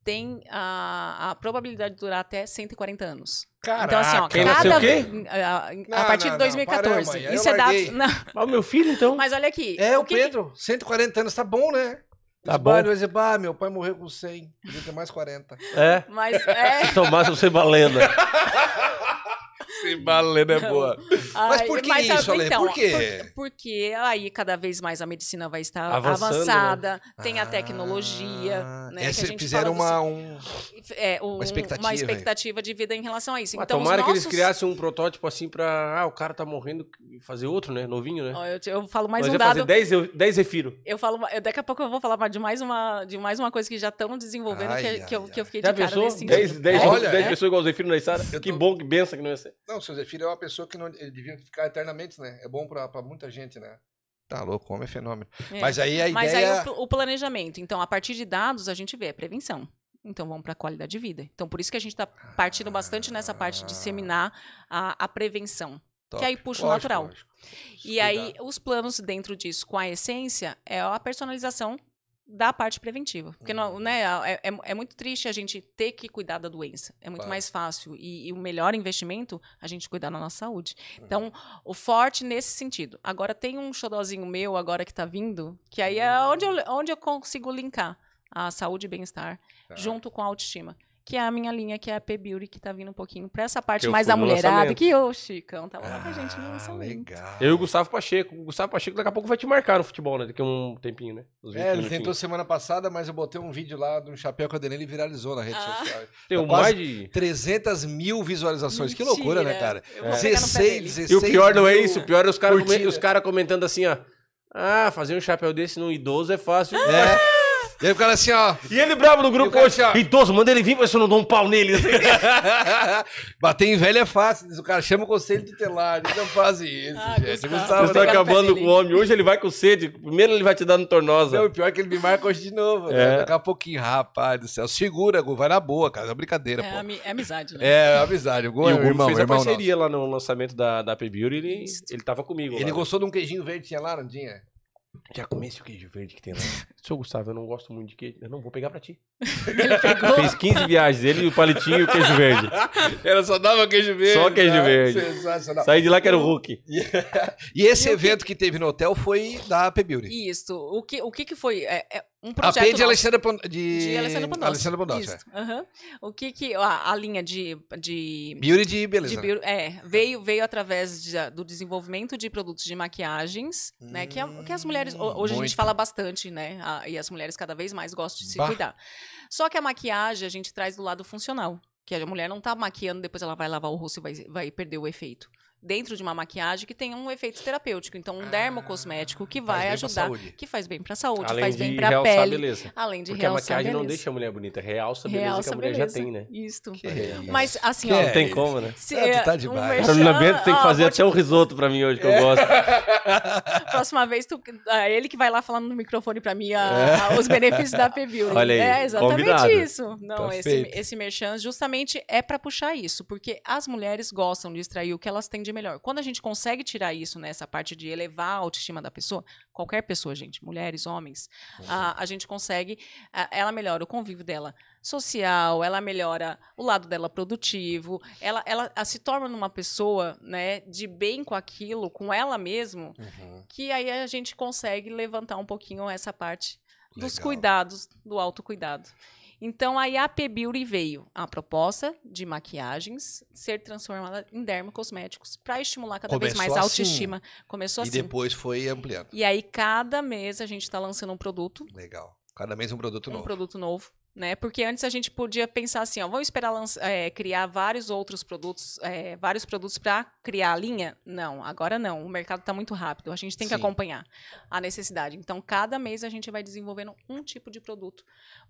Speaker 3: tem a, a probabilidade de durar até 140 anos. Então, assim, ó,
Speaker 2: Quem
Speaker 3: cada
Speaker 2: o quê?
Speaker 3: A, a
Speaker 1: Não,
Speaker 3: partir
Speaker 1: não,
Speaker 3: de
Speaker 1: não,
Speaker 3: 2014.
Speaker 1: paramos aí, aí
Speaker 3: Isso é dado.
Speaker 1: larguei.
Speaker 3: Não,
Speaker 2: Ah, o meu filho, então.
Speaker 3: mas olha aqui.
Speaker 1: É, o
Speaker 3: que-
Speaker 1: Pedro, 140 anos, tá bom, né?
Speaker 2: Tá
Speaker 1: Os
Speaker 2: bom.
Speaker 1: vai dizer, bah, meu pai morreu com 100, podia ter mais 40.
Speaker 2: É.
Speaker 3: Mas é. [LAUGHS]
Speaker 2: Se tomasse você balena. [LAUGHS]
Speaker 1: Sim, balena é boa. Mas
Speaker 3: Ai,
Speaker 1: por que
Speaker 3: mas,
Speaker 1: isso, Ale?
Speaker 3: então,
Speaker 1: Por quê?
Speaker 3: Porque, porque aí cada vez mais a medicina vai estar
Speaker 2: Avançando,
Speaker 3: avançada, tem a tecnologia,
Speaker 1: Ah,
Speaker 3: né?
Speaker 1: essa-
Speaker 3: que a gente
Speaker 1: fizeram
Speaker 3: fala
Speaker 1: uma, um...
Speaker 3: é, um-
Speaker 1: uma expectativa,
Speaker 3: uma expectativa de vida em relação a isso.
Speaker 2: Mas
Speaker 3: Então,
Speaker 2: tomara que eles
Speaker 3: nossos-
Speaker 2: criassem um protótipo assim pra. Ah, o cara tá morrendo e fazer outro, né? Novinho, né?
Speaker 3: Eu, te- eu falo mais
Speaker 2: Nós
Speaker 3: um
Speaker 2: ia fazer
Speaker 3: dado.
Speaker 2: 10, eu- 10 refiro.
Speaker 3: Eu falo, eu- daqui a pouco eu vou falar de mais uma, de mais uma coisa que já estão desenvolvendo
Speaker 1: Ai,
Speaker 3: que,
Speaker 1: ai,
Speaker 3: que, eu, que eu fiquei
Speaker 2: Já
Speaker 3: de cara
Speaker 2: pensou?
Speaker 3: nesse
Speaker 2: 10,
Speaker 3: sentido.
Speaker 2: 10,
Speaker 3: É,
Speaker 1: Olha,
Speaker 2: 10
Speaker 1: é.
Speaker 2: pessoas igual o Zefiro na Isara.
Speaker 1: Eu
Speaker 2: Que bom, que benção que não ia ser.
Speaker 1: Não, o seu Zé Filho é uma pessoa que não, ele devia ficar eternamente, né? É bom pra, pra muita gente, né? Tá louco, o homem é fenômeno.
Speaker 3: É.
Speaker 1: Mas aí a
Speaker 3: Mas
Speaker 1: ideia...
Speaker 3: aí o, o planejamento. Então, a partir de dados, a gente vê a prevenção. Então, vamos para a qualidade de vida. Então, por isso que a gente está partindo bastante nessa parte de disseminar a, a prevenção.
Speaker 1: Top.
Speaker 3: que aí puxa o
Speaker 1: Lógico,
Speaker 3: natural.
Speaker 1: lógico.
Speaker 3: E aí,
Speaker 1: Cuidado.
Speaker 3: os planos dentro disso, com a essência, é a personalização da parte preventiva. Porque não, né, é, é- é muito triste a gente ter que cuidar da doença. É muito
Speaker 1: Claro.
Speaker 3: mais fácil. E, e o melhor investimento, a gente cuidar da nossa saúde.
Speaker 1: Uhum.
Speaker 3: Então, o forte nesse sentido. Agora, tem um xodozinho meu agora que tá vindo, que aí é onde eu, onde eu consigo linkar a saúde e bem-estar
Speaker 1: Tá.
Speaker 3: junto com a autoestima. Que é a minha linha, que é a P Beauty, que tá vindo um pouquinho pra essa parte
Speaker 2: eu
Speaker 3: mais da mulherada, que o Chicão tava lá com a gente no
Speaker 1: Ah,
Speaker 3: lançamento.
Speaker 1: legal.
Speaker 2: Eu e o Gustavo Pacheco. O Gustavo Pacheco daqui a pouco vai te marcar no futebol, né? Daqui a um tempinho, né? Uns 20
Speaker 1: É, ele tentou semana passada, mas eu botei um vídeo lá um chapéu com a Daniela e viralizou na rede
Speaker 3: Ah.
Speaker 1: social.
Speaker 2: Tem um mais de...
Speaker 1: 300 mil visualizações. Que loucura, né,
Speaker 3: Mentira.
Speaker 1: cara?
Speaker 3: Pé
Speaker 1: 16,
Speaker 3: dele.
Speaker 1: 16
Speaker 2: E o pior não é isso. O pior é os caras comentando assim, ó. Ah, fazer um chapéu desse num idoso é fácil.
Speaker 1: É. [LAUGHS] E aí o cara assim, ó.
Speaker 2: E ele bravo no grupo hoje.
Speaker 1: assim.
Speaker 2: Idoso, manda ele vir pra ver se eu não dou um pau nele. [LAUGHS]
Speaker 1: Bater em velho é fácil. diz O cara chama o conselho tutelar. Eles não fazem isso,
Speaker 3: Ah,
Speaker 1: gente.
Speaker 3: Gustavo.
Speaker 1: Gustavo,
Speaker 2: Você tá acabando com o homem. Hoje ele vai com sede. Primeiro ele vai te dar no tornosa.
Speaker 1: Não, o pior é que ele me marca hoje de novo.
Speaker 2: É.
Speaker 1: Né? Daqui a pouquinho, rapaz do céu. Segura, Gu, vai na boa, cara. É uma brincadeira,
Speaker 3: É,
Speaker 1: pô.
Speaker 3: é amizade, né?
Speaker 1: É, amizade. O Gu
Speaker 2: E
Speaker 1: é
Speaker 2: o
Speaker 1: o
Speaker 2: Guto
Speaker 1: irmão,
Speaker 2: fez a
Speaker 1: irmão nosso.
Speaker 2: parceria lá no lançamento da, da P Beauty. Ele, ele tava comigo.
Speaker 1: Ele
Speaker 2: lá.
Speaker 1: gostou de um queijinho verde que tinha lá, não tinha?
Speaker 2: Já comece o queijo verde que tem lá. Seu Gustavo, eu não gosto muito de queijo. Eu não vou pegar pra ti. [LAUGHS]
Speaker 3: Ele pegou.
Speaker 2: Fez 15 viagens, ele, o palitinho e o queijo verde. [LAUGHS]
Speaker 1: Ela só dava queijo verde.
Speaker 2: Só queijo
Speaker 1: né?
Speaker 2: verde.
Speaker 1: Sensacional.
Speaker 2: Saí de lá que era o Hulk. [LAUGHS]
Speaker 1: E esse evento que teve no hotel foi da AP Beauty.
Speaker 3: Isso. O que, o que, que foi? É, é um
Speaker 1: A
Speaker 3: projeto
Speaker 1: P de
Speaker 3: nosso.
Speaker 1: Alexandre de...
Speaker 3: De Alessandro Pandolfi.
Speaker 1: Alessandro Pandolfi,
Speaker 3: Isso.
Speaker 1: é.
Speaker 3: O que que... A, a linha de... de
Speaker 1: Beauty de beleza.
Speaker 3: de bio- é, veio, veio através de- do desenvolvimento de produtos de maquiagens, né? Que, a- que as mulheres. ho- Hoje a
Speaker 1: Muito.
Speaker 3: gente fala bastante, né? a- e as mulheres cada vez mais gostam de se
Speaker 1: Bah.
Speaker 3: cuidar. Só que a maquiagem a gente traz do lado funcional. Que a mulher não tá maquiando, depois ela vai lavar o rosto e vai, vai perder o efeito. Dentro de uma maquiagem que tem um efeito terapêutico. Então, um dermocosmético que vai ajudar. Que faz bem pra saúde,
Speaker 2: Além
Speaker 3: faz bem pra
Speaker 2: realçar a
Speaker 3: pele.
Speaker 2: beleza.
Speaker 3: Além de
Speaker 2: Porque a
Speaker 3: realçar
Speaker 2: maquiagem não
Speaker 3: beleza.
Speaker 2: deixa a mulher bonita, realça a beleza
Speaker 3: Realça
Speaker 2: que a
Speaker 3: a
Speaker 2: mulher
Speaker 3: beleza.
Speaker 2: já tem, né?
Speaker 3: Isso.
Speaker 1: Que
Speaker 3: Mas, assim,
Speaker 1: Que
Speaker 3: ó.
Speaker 1: é
Speaker 2: Não tem
Speaker 1: isso?
Speaker 2: como, né?
Speaker 3: se
Speaker 1: Ah, tu
Speaker 3: é
Speaker 1: tá
Speaker 3: um
Speaker 1: demais.
Speaker 3: merchan-
Speaker 2: Carolina Bento tem que
Speaker 3: ó,
Speaker 2: fazer
Speaker 3: vou
Speaker 2: até um risoto pra mim hoje, que eu
Speaker 3: É.
Speaker 2: gosto. [LAUGHS]
Speaker 3: Próxima vez, tu, é ele que vai lá falando no microfone pra mim a- a- os benefícios da P-Beauty.
Speaker 2: Olha aí,
Speaker 3: É exatamente
Speaker 2: combinado.
Speaker 3: isso. Não,
Speaker 1: Tá
Speaker 3: esse, esse merchan justamente é pra puxar isso, porque as mulheres gostam de extrair o que elas têm de melhor. Quando a gente consegue tirar isso nessa parte de elevar a autoestima da pessoa, qualquer pessoa, gente, mulheres, homens, a, a gente consegue, a- ela melhora o convívio dela social, ela melhora o lado dela produtivo, ela, ela a- se torna uma pessoa, né, de bem com aquilo, com ela mesmo,
Speaker 1: Uhum.
Speaker 3: que aí a gente consegue levantar um pouquinho essa parte dos
Speaker 1: Legal.
Speaker 3: cuidados, do autocuidado. Então, aí a P Beauty veio a proposta de maquiagens ser transformada em dermocosméticos para estimular cada vez mais a
Speaker 1: Começou assim.
Speaker 3: autoestima. Começou
Speaker 1: E
Speaker 3: assim.
Speaker 1: depois foi ampliando.
Speaker 3: E aí, cada mês a gente está lançando um produto,
Speaker 1: Legal. Cada mês um produto
Speaker 3: um
Speaker 1: novo.
Speaker 3: produto novo, né? Porque antes a gente podia pensar assim, ó, vamos esperar é, criar vários outros produtos, é, vários produtos para criar a linha? Não, agora não. O mercado está muito rápido. A gente tem que
Speaker 1: Sim.
Speaker 3: acompanhar a necessidade. Então, cada mês a gente vai desenvolvendo um tipo de produto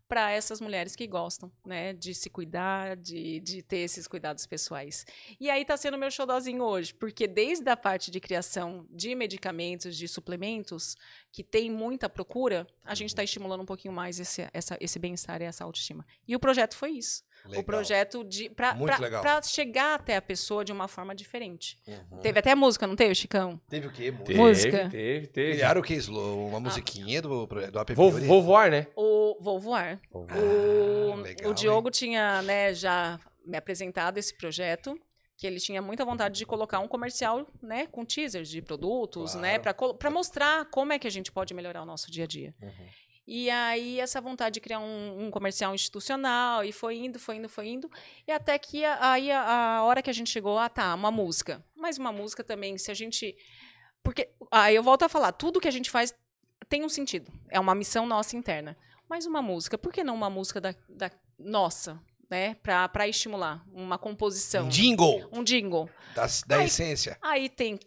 Speaker 3: para essas mulheres que gostam, né, de se cuidar, de, de ter esses cuidados pessoais. E aí está sendo meu showzinho hoje, porque desde a parte de criação de medicamentos, de suplementos, que tem muita procura, a gente está estimulando um pouquinho mais esse, essa- esse bem-estar e essa autoestima. E o projeto foi isso.
Speaker 1: Legal.
Speaker 3: O projeto de para chegar até a pessoa de uma forma diferente.
Speaker 1: Uhum.
Speaker 3: Teve até música, não teve, Chicão?
Speaker 1: Teve o quê? Música?
Speaker 2: Teve,
Speaker 3: Música.
Speaker 2: teve, teve.
Speaker 1: Criaram o que, Slow? Uma musiquinha do, do AP
Speaker 2: Vou, vou voar, né?
Speaker 3: O Vou Voar.
Speaker 1: Ah,
Speaker 3: O,
Speaker 1: legal,
Speaker 3: o Diogo tinha né, já me apresentado esse projeto, que ele tinha muita vontade de colocar um comercial né, com teasers de produtos, né,
Speaker 1: Claro.
Speaker 3: para mostrar como é que a gente pode melhorar o nosso dia a dia.
Speaker 1: Uhum.
Speaker 3: E aí, essa vontade de criar um, um comercial institucional, e foi indo, foi indo, foi indo. E até que a- aí a, a hora que a gente chegou, ah, tá, uma música. Mas uma música também, se a gente. Porque. Aí eu volto a falar, tudo que a gente faz tem um sentido. É uma missão nossa interna. Mas uma música, por que não uma música da, da nossa, né? Pra, pra estimular uma composição.
Speaker 1: Um jingle
Speaker 3: Um jingle.
Speaker 1: da, da
Speaker 3: Ai.
Speaker 1: essência.
Speaker 3: Aí tem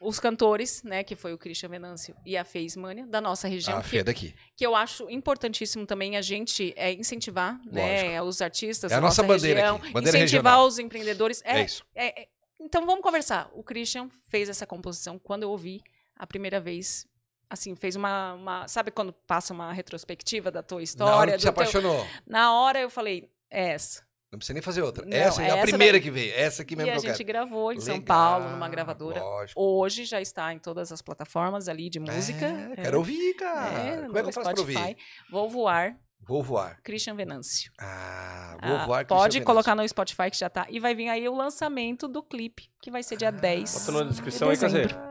Speaker 3: os cantores, né? Que foi o Christian Venâncio e a Fez Mania, da nossa região.
Speaker 1: A
Speaker 3: que
Speaker 1: Fê daqui.
Speaker 3: que eu acho importantíssimo também a gente é, incentivar né, os artistas
Speaker 1: É a
Speaker 3: da
Speaker 1: nossa bandeira
Speaker 3: região,
Speaker 1: aqui, bandeira
Speaker 3: incentivar
Speaker 1: regional.
Speaker 3: os empreendedores.
Speaker 1: É,
Speaker 3: É,
Speaker 1: isso.
Speaker 3: é- é- então vamos conversar. O Christian fez essa composição quando eu ouvi a primeira vez. Assim, fez uma, uma- Sabe quando passa uma retrospectiva da tua
Speaker 1: Na hora
Speaker 3: história?
Speaker 1: que se
Speaker 3: do teu-
Speaker 1: apaixonou.
Speaker 3: Na hora eu falei, é essa.
Speaker 1: Não precisa nem fazer outra.
Speaker 3: Não,
Speaker 1: essa é
Speaker 3: é
Speaker 1: a
Speaker 3: essa
Speaker 1: primeira
Speaker 3: daí.
Speaker 1: que veio. Essa aqui mesmo
Speaker 3: e a
Speaker 1: que
Speaker 3: gente
Speaker 1: quero.
Speaker 3: gravou em São
Speaker 1: Legal,
Speaker 3: Paulo, numa gravadora.
Speaker 1: Lógico.
Speaker 3: Hoje já está em todas as plataformas ali de música.
Speaker 1: É,
Speaker 3: É,
Speaker 1: quero ouvir, cara.
Speaker 3: é,
Speaker 1: Como é que
Speaker 3: no
Speaker 1: eu faço pra ouvir?
Speaker 3: Spotify. Vou voar,
Speaker 1: Vou voar.
Speaker 3: Christian Venâncio.
Speaker 1: Ah, vou
Speaker 3: Ah,
Speaker 1: voar.
Speaker 3: Pode colocar no Spotify que já tá. E vai vir aí o lançamento do clipe, que vai ser dia 10.
Speaker 2: Bota na descrição
Speaker 3: de
Speaker 2: aí, Casé.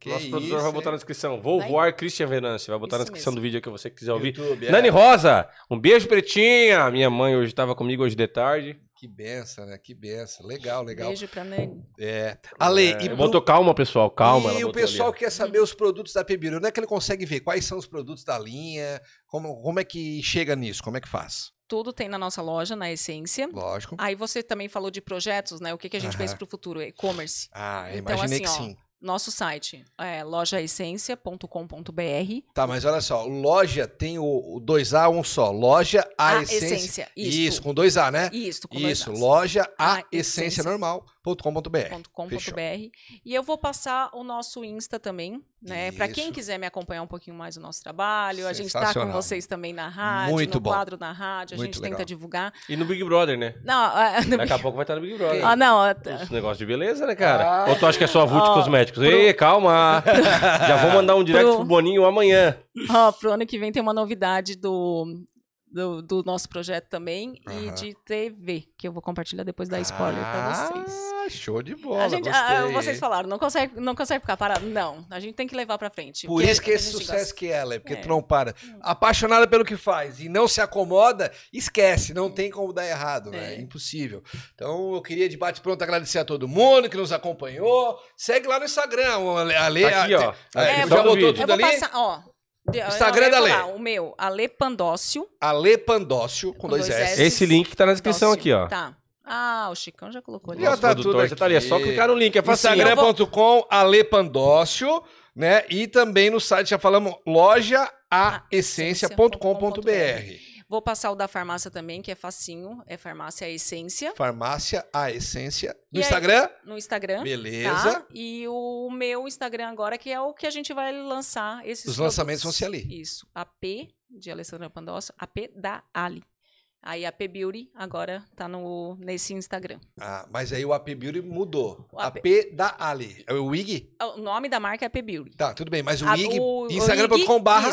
Speaker 1: Que
Speaker 2: Nosso produtor
Speaker 1: isso,
Speaker 2: vai botar na descrição. Vou
Speaker 3: Vai.
Speaker 2: voar Christian Venâncio. Vai botar na
Speaker 3: Isso
Speaker 2: descrição
Speaker 3: mesmo.
Speaker 2: do vídeo que você quiser ouvir.
Speaker 1: YouTube, é.
Speaker 2: Nani Rosa, um beijo, Pretinha. Minha mãe hoje estava comigo hoje de tarde.
Speaker 1: Que benção, né? Que benção. Legal, legal.
Speaker 3: Beijo pra Nani.
Speaker 1: É. Ale,
Speaker 2: É,
Speaker 1: e, pro-
Speaker 2: botou calma, pessoal. Calma.
Speaker 1: e o pessoal
Speaker 2: ali.
Speaker 1: que quer saber os produtos da Pebiro, onde é que ele consegue ver? Quais são os produtos da linha? Como, como é que chega nisso? Como é que faz?
Speaker 3: Tudo tem na nossa loja, na Essência.
Speaker 1: Lógico.
Speaker 3: Aí você também falou de projetos, né? O que, que a gente pensa
Speaker 1: Aham.
Speaker 3: para o futuro? E-commerce.
Speaker 1: Ah,
Speaker 3: Então,
Speaker 1: imaginei
Speaker 3: assim,
Speaker 1: que
Speaker 3: ó,
Speaker 1: sim.
Speaker 3: Nosso site é lojaessência.com.br.
Speaker 1: Tá, mas olha só, loja tem o, o 2A, um só. Loja A,
Speaker 3: A
Speaker 1: essência.
Speaker 3: Essência.
Speaker 1: Isso,
Speaker 3: Isso.
Speaker 1: com dois A, né?
Speaker 3: Isso, com dois
Speaker 1: Isso,
Speaker 3: As.
Speaker 1: loja A
Speaker 3: A
Speaker 1: essência
Speaker 3: essência.
Speaker 1: normal.com.br.
Speaker 3: .com.br e eu vou passar o nosso Insta também, né? Para quem quiser me acompanhar um pouquinho mais do nosso trabalho, a gente tá com vocês também na rádio,
Speaker 1: Muito
Speaker 3: no
Speaker 1: bom.
Speaker 3: quadro na rádio, a
Speaker 1: Muito
Speaker 3: gente
Speaker 1: legal.
Speaker 3: tenta divulgar.
Speaker 2: E no Big Brother, né?
Speaker 3: Não, [LAUGHS] no-
Speaker 2: Daqui a pouco vai estar no Big Brother.
Speaker 3: ah, não, ah,
Speaker 2: Os negócios de beleza, né, cara?
Speaker 1: Ah.
Speaker 2: Ou tu acha que é só avulso
Speaker 3: Ó,
Speaker 2: cosméticos? Ei, calma! [LAUGHS] Já vou mandar um direct
Speaker 3: Pro-
Speaker 2: pro Boninho amanhã.
Speaker 3: ó, pro ano que vem tem uma novidade do do, do nosso projeto também e
Speaker 1: Aham.
Speaker 3: de TV, que eu vou compartilhar depois da spoiler pra vocês.
Speaker 1: Ah, show de bola.
Speaker 3: A gente,
Speaker 1: gostei,
Speaker 3: ah, vocês
Speaker 1: hein?
Speaker 3: falaram, não consegue, não consegue ficar parado. Não, a gente tem que levar pra frente.
Speaker 1: Por isso que
Speaker 3: a
Speaker 1: esse sucesso
Speaker 3: gosta.
Speaker 1: que ela é, porque
Speaker 3: É.
Speaker 1: tu não para. Apaixonada pelo que faz e não se acomoda, esquece, não tem como dar errado, né? É
Speaker 3: É.
Speaker 1: impossível. Então eu queria de bate pronto agradecer a todo mundo que nos acompanhou. Segue lá no Instagram, Ale-
Speaker 2: Tá aqui, ó.
Speaker 1: Ah,
Speaker 3: É,
Speaker 1: já
Speaker 3: eu vou-
Speaker 1: botou tudo ali?
Speaker 3: passar, ó.
Speaker 1: Instagram da Lê.
Speaker 3: falar, O meu, Ale Pandócio.
Speaker 1: Ale Pandócio, com,
Speaker 3: Com
Speaker 1: dois,
Speaker 3: dois
Speaker 1: S.
Speaker 3: S.
Speaker 2: Esse link tá na descrição
Speaker 3: Pandócio.
Speaker 2: aqui, ó.
Speaker 3: Tá. Ah, o Chicão já colocou ali.
Speaker 1: Já tá tudo
Speaker 2: já tá ali. É só clicar no link. É.
Speaker 3: Instagram.
Speaker 1: Instagram.com Ale Pandócio, né? E também no site já falamos loja aessência.com.br.
Speaker 3: Vou passar o da farmácia também, que é facinho. É Farmácia Essência.
Speaker 1: Farmácia a Essência. No
Speaker 3: E aí?
Speaker 1: Instagram?
Speaker 3: No Instagram.
Speaker 1: Beleza.
Speaker 3: Tá? E o meu Instagram agora, que é o que a gente vai lançar esses
Speaker 1: Os lançamentos vão
Speaker 3: produtos.
Speaker 1: ser ali.
Speaker 3: Isso. AP, de Alessandra Pandócio. AP da Ali. Aí a P Beauty agora tá no, nesse Instagram.
Speaker 1: Ah, mas aí o AP Beauty mudou.
Speaker 3: O
Speaker 1: AP,
Speaker 3: AP
Speaker 1: da Ali. É o WIG?
Speaker 3: O nome da marca é AP Beauty.
Speaker 1: Tá, tudo bem. Mas o
Speaker 3: A-
Speaker 1: WIG,
Speaker 3: o- o
Speaker 1: instagram.com barra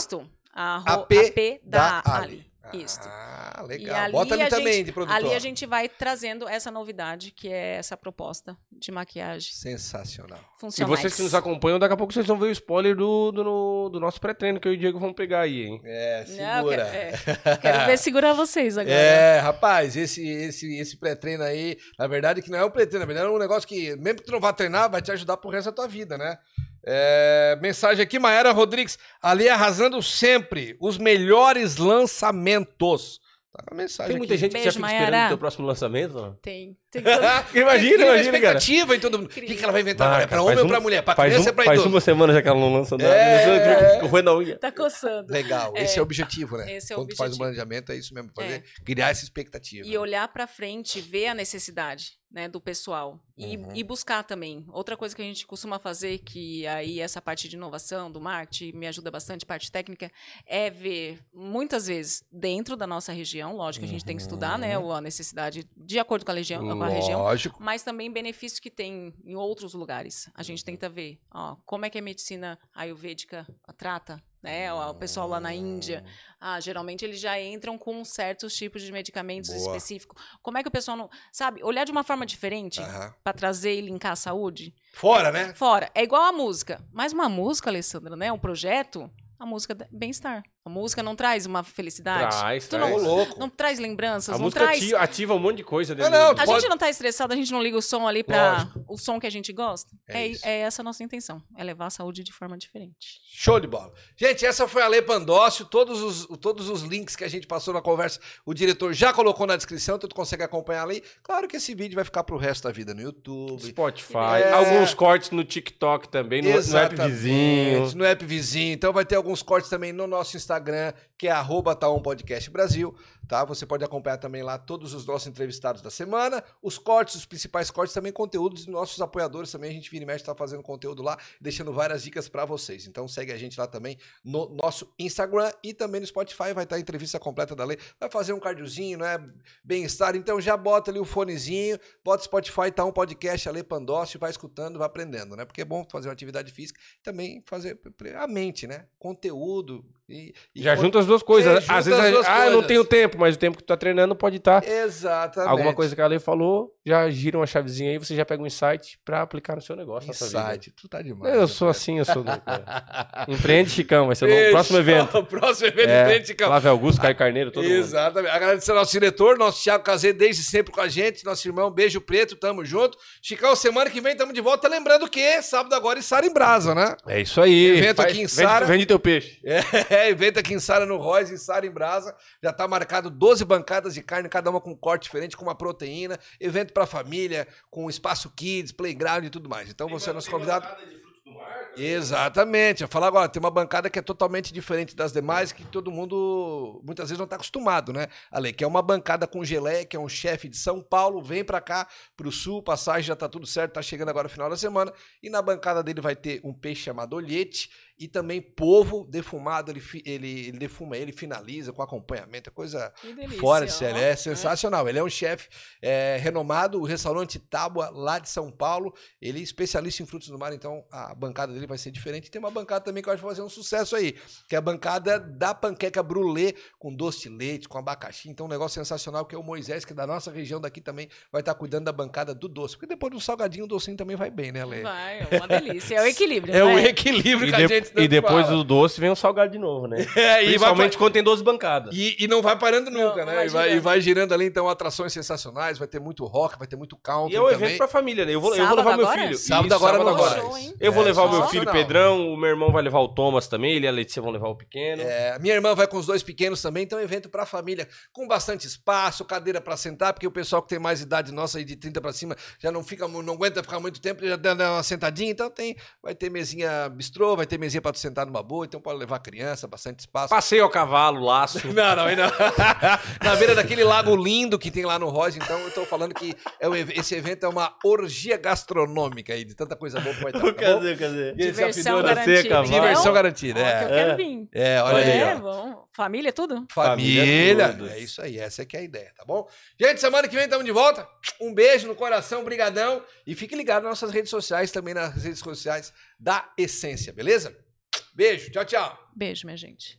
Speaker 1: AP
Speaker 3: AP,
Speaker 1: da
Speaker 3: da,
Speaker 1: Ali.
Speaker 3: Ali. Isto.
Speaker 1: Ah,
Speaker 3: E
Speaker 1: legal.
Speaker 3: ali
Speaker 1: Bota ali
Speaker 3: a
Speaker 1: também
Speaker 3: gente-
Speaker 1: de produtor.
Speaker 3: Ali a gente vai trazendo essa novidade, que é essa proposta de maquiagem
Speaker 1: Sensacional.
Speaker 2: E
Speaker 3: funcional.
Speaker 2: vocês que nos acompanham, daqui a pouco vocês vão ver o spoiler do, do, do nosso pré-treino que eu e o Diego vamos pegar aí, hein?
Speaker 1: É,
Speaker 3: Não, eu
Speaker 1: segura.
Speaker 3: quero, é, quero ver segurar vocês agora.
Speaker 1: É, rapaz, esse, esse, esse pré-treino aí, na verdade, que não é um pré-treino, na verdade é um negócio que, mesmo que tu não vá treinar, vai te ajudar pro resto da tua vida, né? É, mensagem aqui, Maera Rodrigues, ali arrasando sempre, os melhores lançamentos. Tá com a mensagem
Speaker 2: Tem muita
Speaker 1: aqui.
Speaker 2: gente que já
Speaker 3: Beijo,
Speaker 2: fica
Speaker 3: Mayara.
Speaker 2: esperando o teu próximo lançamento.
Speaker 3: Tem. tem [LAUGHS] todo-
Speaker 2: Imagina,
Speaker 1: Cria
Speaker 2: imagina, cara.
Speaker 1: expectativa em todo mundo. O que, que ela vai inventar
Speaker 2: Ah,
Speaker 1: agora? É pra
Speaker 2: cara,
Speaker 1: homem
Speaker 2: faz
Speaker 1: ou pra
Speaker 2: um-
Speaker 1: mulher? Pra
Speaker 2: Faz,
Speaker 1: criança
Speaker 2: um-
Speaker 1: ou pra
Speaker 2: faz
Speaker 1: idoso?
Speaker 2: uma semana já que ela não lança nada.
Speaker 1: É. [LAUGHS]
Speaker 2: Correndo a unha.
Speaker 3: tá coçando.
Speaker 1: Legal,
Speaker 3: É.
Speaker 1: esse é o objetivo, né?
Speaker 3: Esse é o
Speaker 1: Quando tu faz um
Speaker 3: objetivo.
Speaker 1: planejamento, é isso mesmo, fazer, criar essa expectativa.
Speaker 3: E olhar pra frente, ver a necessidade né, do pessoal. E,
Speaker 1: Uhum.
Speaker 3: e buscar também. Outra coisa que a gente costuma fazer, que aí essa parte de inovação, do marketing, me ajuda bastante, parte técnica, é ver, muitas vezes, dentro da nossa região, lógico que a gente tem que estudar, né,
Speaker 1: Uhum.
Speaker 3: a necessidade de acordo com a, legião, com a região, mas também benefícios que tem em outros lugares. A gente tenta ver, ó, como é que a medicina ayurvédica trata, né? O pessoal lá na Índia, ah, geralmente eles já entram com certos tipos de medicamentos
Speaker 1: Boa.
Speaker 3: específicos. Como é que o pessoal não, sabe, olhar de uma forma diferente pra trazer e linkar a saúde?
Speaker 1: Fora, né?
Speaker 3: Fora, é igual a música. Mas uma música, Alessandra, né? Um projeto, a música é bem-estar. A música não traz uma felicidade.
Speaker 2: Traz,
Speaker 3: Tu
Speaker 1: Ô,
Speaker 3: não,
Speaker 2: traz.
Speaker 1: louco.
Speaker 3: não traz lembranças,
Speaker 2: A
Speaker 3: não
Speaker 2: música
Speaker 3: traz
Speaker 2: ativa, um monte de coisa dentro
Speaker 1: não,
Speaker 2: do-
Speaker 3: a
Speaker 1: Pode-
Speaker 3: gente não tá estressado, a gente não liga o som ali pra
Speaker 1: Lógico.
Speaker 3: o som que a gente gosta.
Speaker 1: É
Speaker 3: É, é essa a nossa intenção, é levar a saúde de forma diferente.
Speaker 1: Show de bola. Gente, essa foi a Lei Pandócio. Todos os, todos os links que a gente passou na conversa, o diretor já colocou na descrição, então tu consegue acompanhar ali. Claro que esse vídeo vai ficar pro resto da vida no YouTube.
Speaker 2: Spotify,
Speaker 1: É.
Speaker 2: alguns cortes no TikTok também, no, no app vizinho.
Speaker 1: No app vizinho. Então vai ter alguns cortes também no nosso Instagram, Instagram que é arroba Taon Podcast Brasil. Tá? Você pode acompanhar também lá todos os nossos entrevistados da semana, os cortes, os principais cortes, também conteúdos dos nossos apoiadores também. A gente vira e mexe, tá fazendo conteúdo lá, deixando várias dicas para vocês. Então segue a gente lá também no nosso Instagram e também no Spotify. Vai estar a entrevista completa da lei. Vai fazer um cardiozinho, né? Bem-estar. Então já bota ali o fonezinho, bota Spotify, tá um podcast, a Lei Pandócio, vai escutando, vai aprendendo, né? Porque é bom fazer uma atividade física e também fazer a mente, né? Conteúdo. E, e
Speaker 2: Já junta as duas coisas.
Speaker 1: É,
Speaker 2: Às vezes,
Speaker 1: as
Speaker 2: a-
Speaker 1: duas
Speaker 2: ah, eu não
Speaker 1: coisas.
Speaker 2: tenho tempo, mas o tempo que tu tá treinando pode estar.
Speaker 1: Exatamente.
Speaker 2: Alguma coisa que a lei falou, já gira uma chavezinha aí, você já pega um insight pra aplicar no seu negócio.
Speaker 1: Insight, tu tá demais.
Speaker 2: Eu sou
Speaker 1: cara?
Speaker 2: assim, eu sou louco. cara. [LAUGHS] Empreende, Chicão, vai ser o próximo evento. [LAUGHS]
Speaker 1: próximo evento,
Speaker 2: É,
Speaker 1: Empreende, Chicão.
Speaker 2: Flávio Augusto, Caio Carneiro, todo mundo.
Speaker 1: Exatamente. Agradecer ao nosso diretor, nosso Thiago Cazê, desde sempre com a gente, nosso irmão Beijo Preto, tamo junto. Chicão, semana que vem tamo de volta. Lembrando que sábado agora em Sara em Brasa, né?
Speaker 2: É isso aí.
Speaker 1: Evento aqui em
Speaker 2: vende-
Speaker 1: Sara.
Speaker 2: Vende teu peixe. [LAUGHS]
Speaker 1: É, evento aqui em Sara no Royce, em Sara em Brasa. Já tá marcado 12 bancadas de carne, cada uma com um corte diferente, com uma proteína. Evento pra família, com espaço kids, playground e tudo mais. Então você é nosso convidado. Exatamente. Eu falo agora, tem uma bancada que é totalmente diferente das demais, que todo mundo muitas vezes não está acostumado, né? Ale, que é uma bancada com geleia, que é um chefe de São Paulo, vem para cá, pro sul, passagem já tá tudo certo, tá chegando agora no final da semana, e na bancada dele vai ter um peixe chamado olhete e também polvo defumado, ele, ele, ele defuma ele, finaliza com acompanhamento, é coisa
Speaker 3: delícia.
Speaker 1: Fora de série, é sensacional. Ele é um chefe é, renomado, o restaurante Tábua, lá de São Paulo. Ele é especialista em frutos do mar, então a bancada dele vai ser diferente. Tem uma bancada também que eu acho que vai fazer um sucesso aí, que é a bancada da panqueca brulê com doce de leite, com abacaxi. Então, um negócio sensacional que é o Moisés, que é da nossa região daqui também, vai estar cuidando da bancada do doce. Porque depois do salgadinho, o docinho também vai bem, né, Lê?
Speaker 3: Vai, é uma delícia. É o [LAUGHS] equilíbrio.
Speaker 1: É o equilíbrio
Speaker 2: E,
Speaker 1: que a gente
Speaker 2: e depois
Speaker 1: fala.
Speaker 2: do doce vem o salgado de novo, né? [LAUGHS]
Speaker 1: É, e vai
Speaker 2: Principalmente quando tem 12 bancadas.
Speaker 1: E, e não vai parando nunca,
Speaker 3: Não,
Speaker 1: né?
Speaker 3: vai
Speaker 1: e, vai, e
Speaker 3: girando.
Speaker 1: vai girando ali, então, atrações sensacionais, vai ter muito rock, vai ter muito country
Speaker 2: E é um
Speaker 1: também.
Speaker 2: evento pra família, né? Eu vou, eu vou levar meu
Speaker 3: agora?
Speaker 2: filho.
Speaker 1: Sábado
Speaker 2: Isso,
Speaker 1: agora
Speaker 2: sábado
Speaker 1: Moraes.
Speaker 3: Show?
Speaker 2: Eu vou
Speaker 1: É,
Speaker 2: levar o meu filho Pedrão, o meu irmão vai levar o Thomas também, ele e a Letícia vão levar o pequeno.
Speaker 1: É, minha irmã vai com os dois pequenos também, então é um evento pra família, com bastante espaço, cadeira pra sentar, porque o pessoal que tem mais idade nossa aí de 30 pra cima já não fica, não aguenta ficar muito tempo, já dá dá uma sentadinha, então tem, vai ter mesinha bistrô, vai ter mesinha pra tu sentar numa boa, então pode levar criança, bastante espaço.
Speaker 2: Passeio ao cavalo, laço. [LAUGHS]
Speaker 1: Não, não, não. Na beira daquele lago lindo que tem lá no Rosa, então eu tô falando que é um esse evento é uma orgia gastronômica aí, de tanta coisa boa que vai estar. Tá bom?
Speaker 2: cadê, cadê?
Speaker 1: E esse
Speaker 3: Diversão garantida.
Speaker 2: cavalo.
Speaker 1: Diversão garantida,
Speaker 3: ó, que eu
Speaker 1: é.
Speaker 3: quero
Speaker 2: É.
Speaker 3: vir.
Speaker 1: É, olha aí,
Speaker 3: É, bom. Família, tudo?
Speaker 1: Família,
Speaker 2: Família
Speaker 1: é isso aí, essa é que é a ideia, tá bom? Gente, semana que vem estamos de volta. Um beijo no coração, brigadão. E fique ligado nas nossas redes sociais, também nas redes sociais da Essência, beleza? Beijo, tchau, tchau.
Speaker 3: Beijo, minha gente.